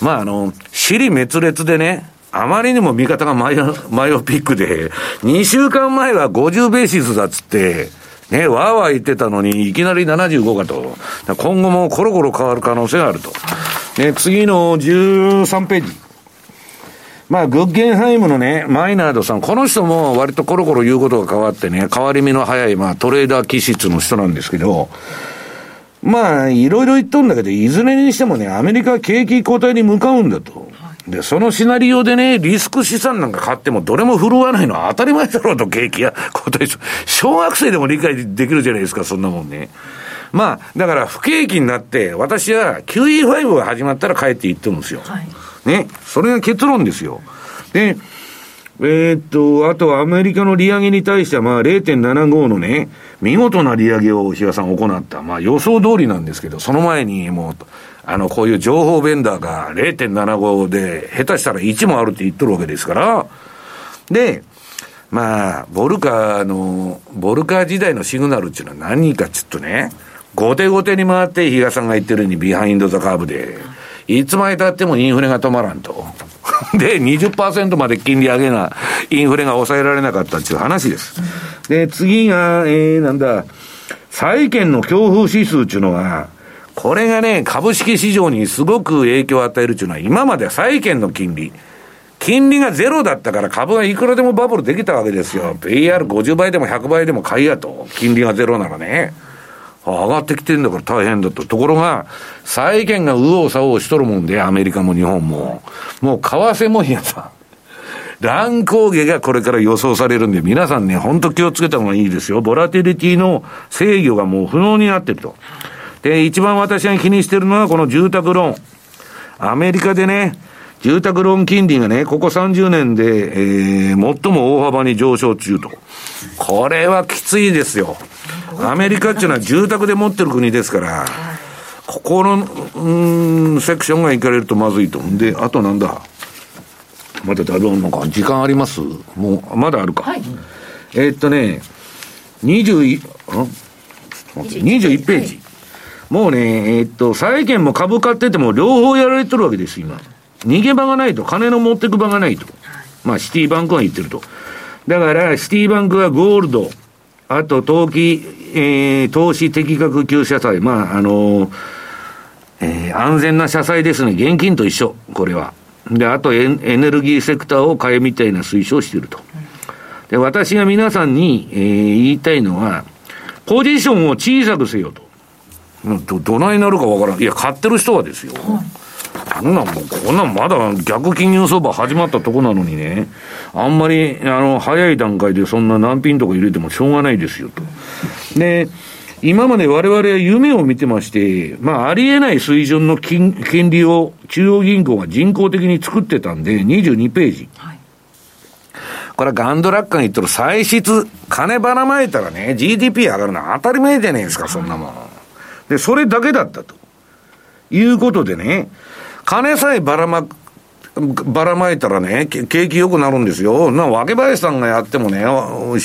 まあ、あの、支離滅裂でね、あまりにも見方がマイ myopic で、2週間前は50ベーシスだっつって、ね、わーわー言ってたのに、いきなり75かと。今後もコロコロ変わる可能性があると。ね、次の13ページ。まあ、グッゲンハイムのね、マイナードさん、この人も割とコロコロ言うことが変わってね、変わり身の早い、まあ、トレーダー気質の人なんですけど、まあ、いろいろ言っとんだけど、いずれにしてもね、アメリカは景気後退に向かうんだと。で、そのシナリオでね、リスク資産なんか買ってもどれも振るわないのは当たり前だろうと、景気や、後退小学生でも理解できるじゃないですか、そんなもんね。まあ、だから不景気になって、私は QE5 が始まったら帰っていってるんですよ。はい、ね。それが結論ですよ。で、えー、っと、あとはアメリカの利上げに対しては、まあ0.75のね、見事な利上げを比嘉さん行った。まあ予想通りなんですけど、その前にもう、あの、こういう情報ベンダーが0.75で、下手したら1もあるって言っとるわけですから、で、まあ、ボルカーの、ボルカー時代のシグナルっていうのは何かちょっとね、後手後手に回って、比嘉さんが言ってるように behind the curve で、いつまでたってもインフレが止まらんと。[LAUGHS] で、20%まで金利上げな、インフレが抑えられなかったっていう話です。で、次が、えー、なんだ、債券の恐怖指数っていうのは、これがね、株式市場にすごく影響を与えるっていうのは、今まで債券の金利、金利がゼロだったから株がいくらでもバブルできたわけですよ。AR50 倍でも100倍でも買いやと。金利がゼロならね。上がってきてんだから大変だと。ところが、債券が右往左往しとるもんで、アメリカも日本も。もう為替もやさ。乱高下がこれから予想されるんで、皆さんね、本当気をつけた方がいいですよ。ボラティリティの制御がもう不能になってると。で、一番私が気にしてるのはこの住宅ローン。アメリカでね、住宅ローン金利がね、ここ30年で、えー、最も大幅に上昇中と。これはきついですよ。アメリカっていうのは住宅で持ってる国ですから、ここの、うん、セクションが行かれるとまずいと。で、あとなんだ？まだだろうのか、時間あります？もう、まだあるか。はい、えー、っとね、21、ん21ページ。もうね、えー、っと、債券も株買ってても両方やられてるわけです、今。逃げ場がないと、金の持ってく場がないと。まあ、シティバンクが言ってると。だから、シティバンクはゴールド、あと、投機、えー、投資適格給社債。まあ、あのー、えー、安全な社債ですね。現金と一緒、これは。で、あとエ、エネルギーセクターを買えみたいな推奨していると。で、私が皆さんに、えー、言いたいのは、ポジションを小さくせよと。ど、どないなるかわからん。いや、買ってる人はですよ。はい、こんなんもう、こんなんまだ逆金融相場始まったとこなのにね、あんまり、あの、早い段階でそんな難品とか入れてもしょうがないですよと。で、今まで我々は夢を見てまして、まあ、ありえない水準の金金利を中央銀行が人工的に作ってたんで、22ページ。はい、これはガンドラッカーに言ったら歳出、金ばらまいたらね、GDP 上がるのは当たり前じゃないですか、そんなもん。で、それだけだったと。いうことでね、金さえばらま、ばらまいたらね、景気良くなるんですよ。な、若林さんがやってもね、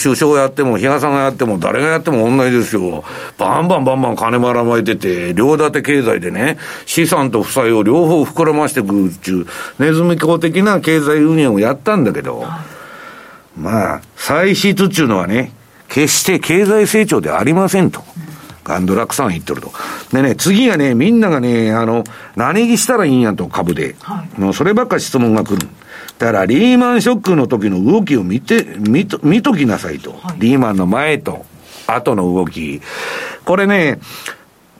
首相やっても、比嘉さんがやっても、誰がやっても同じですよ。バンバンバンバン金ばらまいてて、両立て経済でね、資産と負債を両方膨らましていくっていう、ネズミ講的な経済運営をやったんだけど、まあ、歳出っていうのはね、決して経済成長ではありませんと。ガンドラックさん言ってると。でね、次がね、みんながね、あの、何にしたらいいんやと、株で。はい、もうそればっか質問が来る。だから、リーマンショックの時の動きを見て、見と、見ときなさいと。はい、リーマンの前と、後の動き。これね、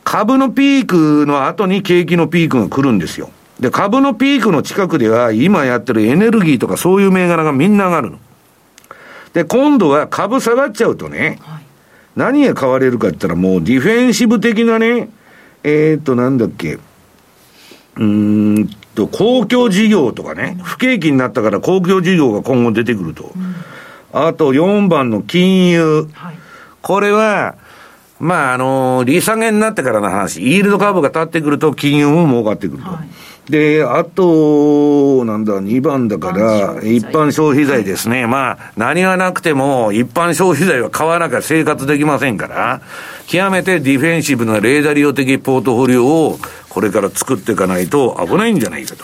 株のピークの後に景気のピークが来るんですよ。で、株のピークの近くでは、今やってるエネルギーとかそういう銘柄がみんな上がるの。で、今度は株下がっちゃうとね、はい何が買われるかって言ったらもうディフェンシブ的なね、えっ、ー、と、なんだっけ、うんと、公共事業とかね、不景気になったから公共事業が今後出てくると。うん、あと4番の金融。はい、これは、まあ、あの、利下げになってからの話、イールドカーブが立ってくると金融も儲かってくると。はいで、あと、なんだ、2番だから、一般消費財ですね。まあ、何がなくても、一般消費財は買わなきゃ生活できませんから、極めてディフェンシブなレーダリオ的ポートフォリオを、これから作っていかないと危ないんじゃないかと。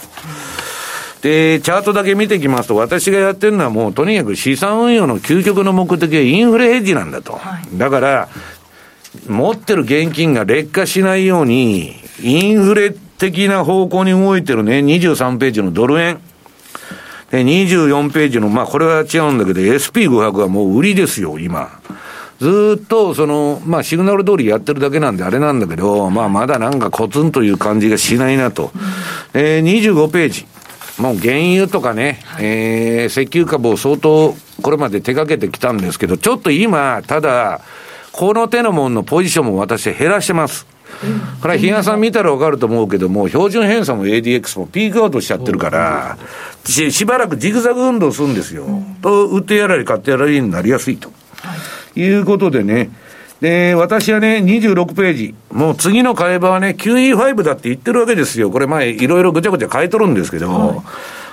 で、チャートだけ見てきますと、私がやってるのはもう、とにかく資産運用の究極の目的はインフレヘッジなんだと。はい、だから、持ってる現金が劣化しないように、インフレ的な方向に動いてるね、23ページのドル円。で、24ページの、まあこれは違うんだけど、SP500 はもう売りですよ、今。ずっと、その、まあシグナル通りやってるだけなんであれなんだけど、まあまだなんかコツンという感じがしないなと。え、25ページ。もう原油とかね、えー、石油株を相当これまで手掛けてきたんですけど、ちょっと今、ただ、この手のもんのポジションも私減らしてます。これは比嘉さん見たら分かると思うけども、標準偏差も ADX もピークアウトしちゃってるから、ししばらくジグザグ運動するんですよ。と、売ってやられ買ってやられになりやすいと。いうことでね、で、私はね、26ページ。もう次の買い場はね、QE5 だって言ってるわけですよ。これ前、いろいろぐちゃぐちゃ変えとるんですけど、はい、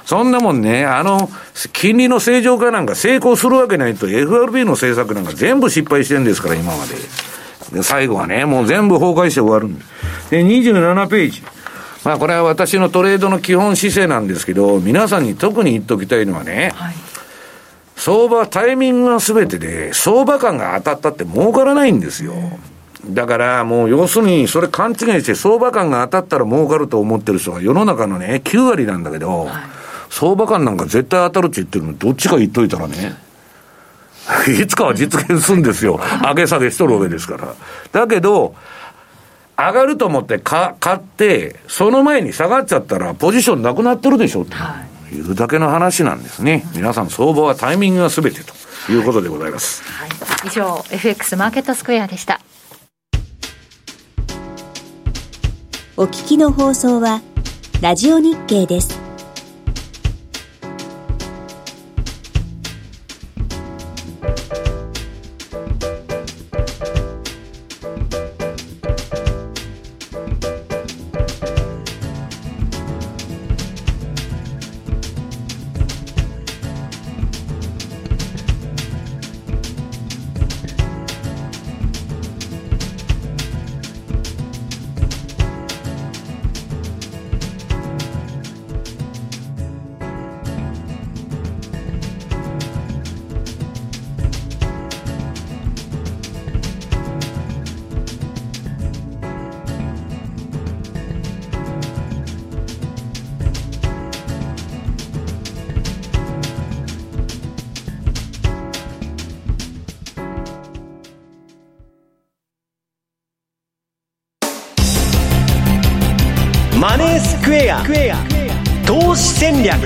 そんなもんね、あの、金利の正常化なんか成功するわけないと、FRB の政策なんか全部失敗してるんですから、今まで。で、最後はね、もう全部崩壊して終わるんで。で、27ページ。まあ、これは私のトレードの基本姿勢なんですけど、皆さんに特に言っておきたいのはね、はい、相場、タイミングが全てで、相場感が当たったって儲からないんですよ。だからもう要するにそれ勘違いして相場感が当たったら儲かると思ってる人が世の中のね、9割なんだけど、はい、相場感なんか絶対当たるって言ってるのどっちか言っといたらね、[LAUGHS] いつかは実現するんですよ。上げ下げしとるわけですから。だけど、上がると思って買って、その前に下がっちゃったら、ポジションなくなってるでしょ、というだけの話なんですね。皆さん、相場はタイミングがすべてということでございます。はい、以上、FX マーケットスクエアでした。お聞きの放送は、ラジオ日経です。ースクエア投資戦略。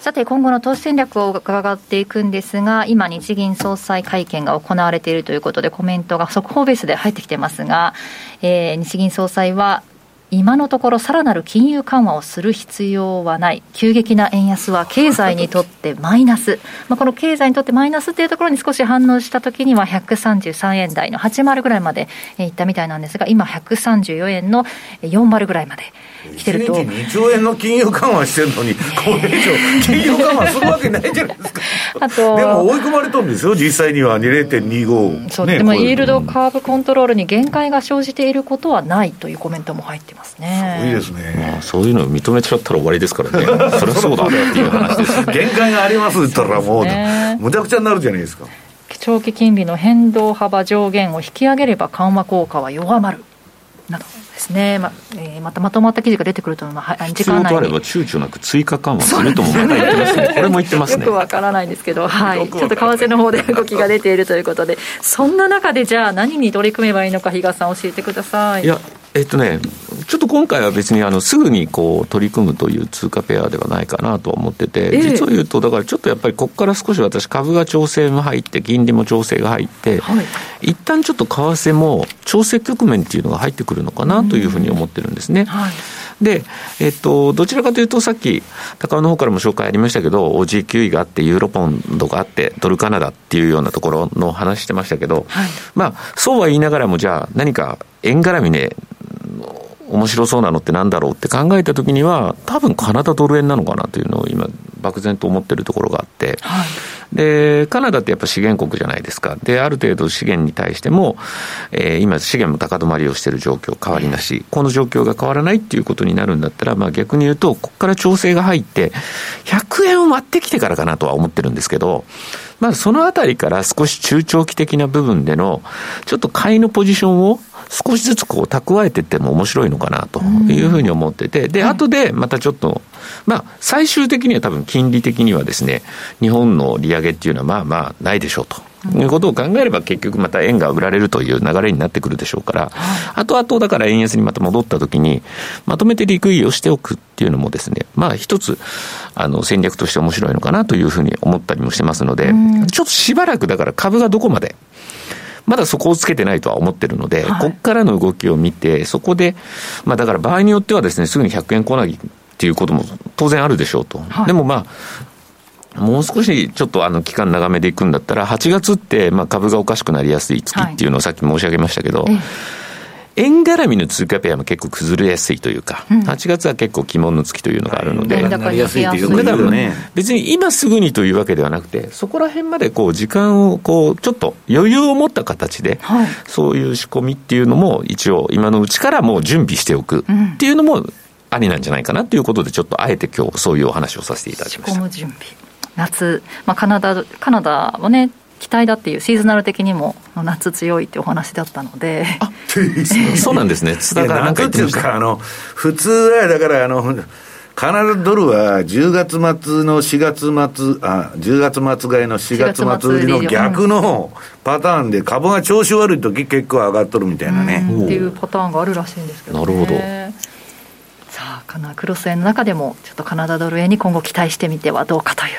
さて今後の投資戦略を伺っていくんですが今日銀総裁会見が行われているということでコメントが速報ベースで入ってきてますが、えー、日銀総裁は今のところさらなる金融緩和をする必要はない。急激な円安は経済にとってマイナス。まあこの経済にとってマイナスというところに少し反応したときには133円台の80ぐらいまでいったみたいなんですが今134円の40ぐらいまで来てると。1日2兆円の金融緩和してるのにこれ以上金融緩和するわけないじゃないですか。[LAUGHS] あとでも追い込まれたんですよ実際には。0.25そう、ね、でもイールドカーブコントロールに限界が生じていることはないというコメントも入ってますますね。すごいですね。まあ、そういうのを認めちゃったら終わりですからね。[LAUGHS] そりゃそうだっていう話です、ね、限界がありますって言ったらもう、ね、むちゃくちゃになるじゃないですか。長期金利の変動幅上限を引き上げれば緩和効果は弱まる。などですね、まえー、またまとまった記事が出てくると、まあ、時間内にあれば躊躇なく追加緩和するともまた言ってますね、これも言ってますねよくわからないんですけど、はい、ちょっと為替の方で動きが出ているということで、そんな中でじゃあ、何に取り組めばいいのか、比嘉さん、教えてください。いやえっとね、ちょっと今回は別にあのすぐにこう取り組むという通貨ペアではないかなと思ってて、実を言うと、だからちょっとやっぱりここから少し私、株が調整も入って、金利も調整が入って、はい、一旦ちょっと為替も調整局面っていうのが入ってくるのかなというふうに思ってるんですね。はい。で、えっと、どちらかというと、さっき、高尾の方からも紹介ありましたけど、OG9 位があって、ユーロポンドがあって、ドルカナダっていうようなところの話してましたけど、はい、まあ、そうは言いながらも、じゃあ、何か円絡みね、面白そうなのってなんだろうって考えたときには、多分カナダドル円なのかなというのを今、漠然と思ってるところがあって、はい、で、カナダってやっぱ資源国じゃないですか。で、ある程度資源に対しても、えー、今資源も高止まりをしている状況変わりなし、この状況が変わらないっていうことになるんだったら、まあ逆に言うと、ここから調整が入って、100円を割ってきてからかなとは思ってるんですけど、まあそのあたりから少し中長期的な部分での、ちょっと買いのポジションを少しずつこう蓄えていっても面白いのかなというふうに思ってて、で、後でまたちょっと、まあ、最終的には多分金利的にはですね、日本の利上げっていうのはまあまあないでしょうと。いうことを考えれば結局また円が売られるという流れになってくるでしょうから、後々だから円安にまた戻ったときに、まとめて利食いをしておくっていうのもですね、まあ一つ、あの戦略として面白いのかなというふうに思ったりもしてますので、ちょっとしばらくだから株がどこまで、まだそこをつけてないとは思ってるので、はい、ここからの動きを見て、そこで、まあだから場合によってはですね、すぐに100円来ないっていうことも当然あるでしょうと。はい、でもまあ、もう少しちょっとあの期間長めでいくんだったら、8月ってまあ株がおかしくなりやすい月っていうのをさっき申し上げましたけど、はい円絡みの通貨ペアも結構崩れやすいというか、うん、8月は結構鬼門の月というのがあるので、だから別に今すぐにというわけではなくて、そこら辺までこう時間をこうちょっと余裕を持った形で、はい、そういう仕込みっていうのも一応今のうちからもう準備しておくっていうのもありなんじゃないかなということで、ちょっとあえて今日そういうお話をさせていただきました。仕込む準備。夏、まあ、カナダカナダはね期待だっていうシーズナル的にも夏強いってお話だったのでそうなんですね津田が何か言ってましたあの普通はだからあのカナダドルは10月末の4月末、あ、10月末買いの4月末売りの逆のパターンで株が調子悪い時結構上がっとるみたいなね。っていうパターンがあるらしいんですけど、ね、なるほど。さあ、クロス円の中でもちょっとカナダドル円に今後期待してみてはどうかという。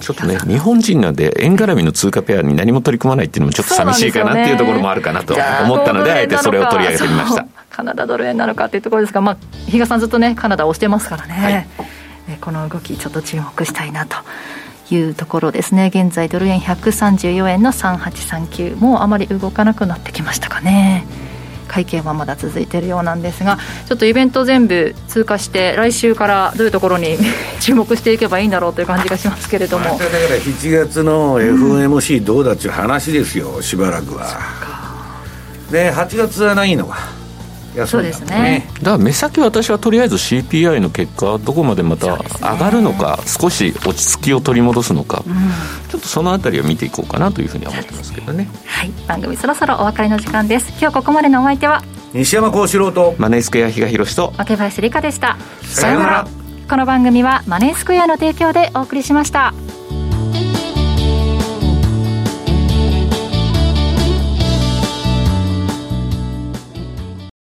ちょっとね、日本人なんで、円絡みの通貨ペアに何も取り組まないっていうのもちょっと寂しいかなっていうところもあるかなと思ったので、あえてそれを取り上げてみました。カナダドル円なのかっていうところですが、まあ、比嘉さんずっとね、カナダを押してますからね、はい、この動き、ちょっと注目したいなと。いうところですね現在ドル円134円の3839もうあまり動かなくなってきましたかね会見はまだ続いているようなんですがちょっとイベント全部通過して来週からどういうところに注目していけばいいんだろうという感じがしますけれども。だから7月の FOMC どうだっていう話ですよ、しばらくは。で8月はないのかそうですね。だから目先私はとりあえず CPI の結果どこまでまた上がるのか、ね、少し落ち着きを取り戻すのか、うん、ちょっとそのあたりを見ていこうかなというふうには思ってますけどね。はい。番組そろそろお別れの時間です。今日ここまでのお相手は？西山幸四郎とマネースクエア比嘉宏と若林理香でした。さようなら。この番組はマネースクエアの提供でお送りしました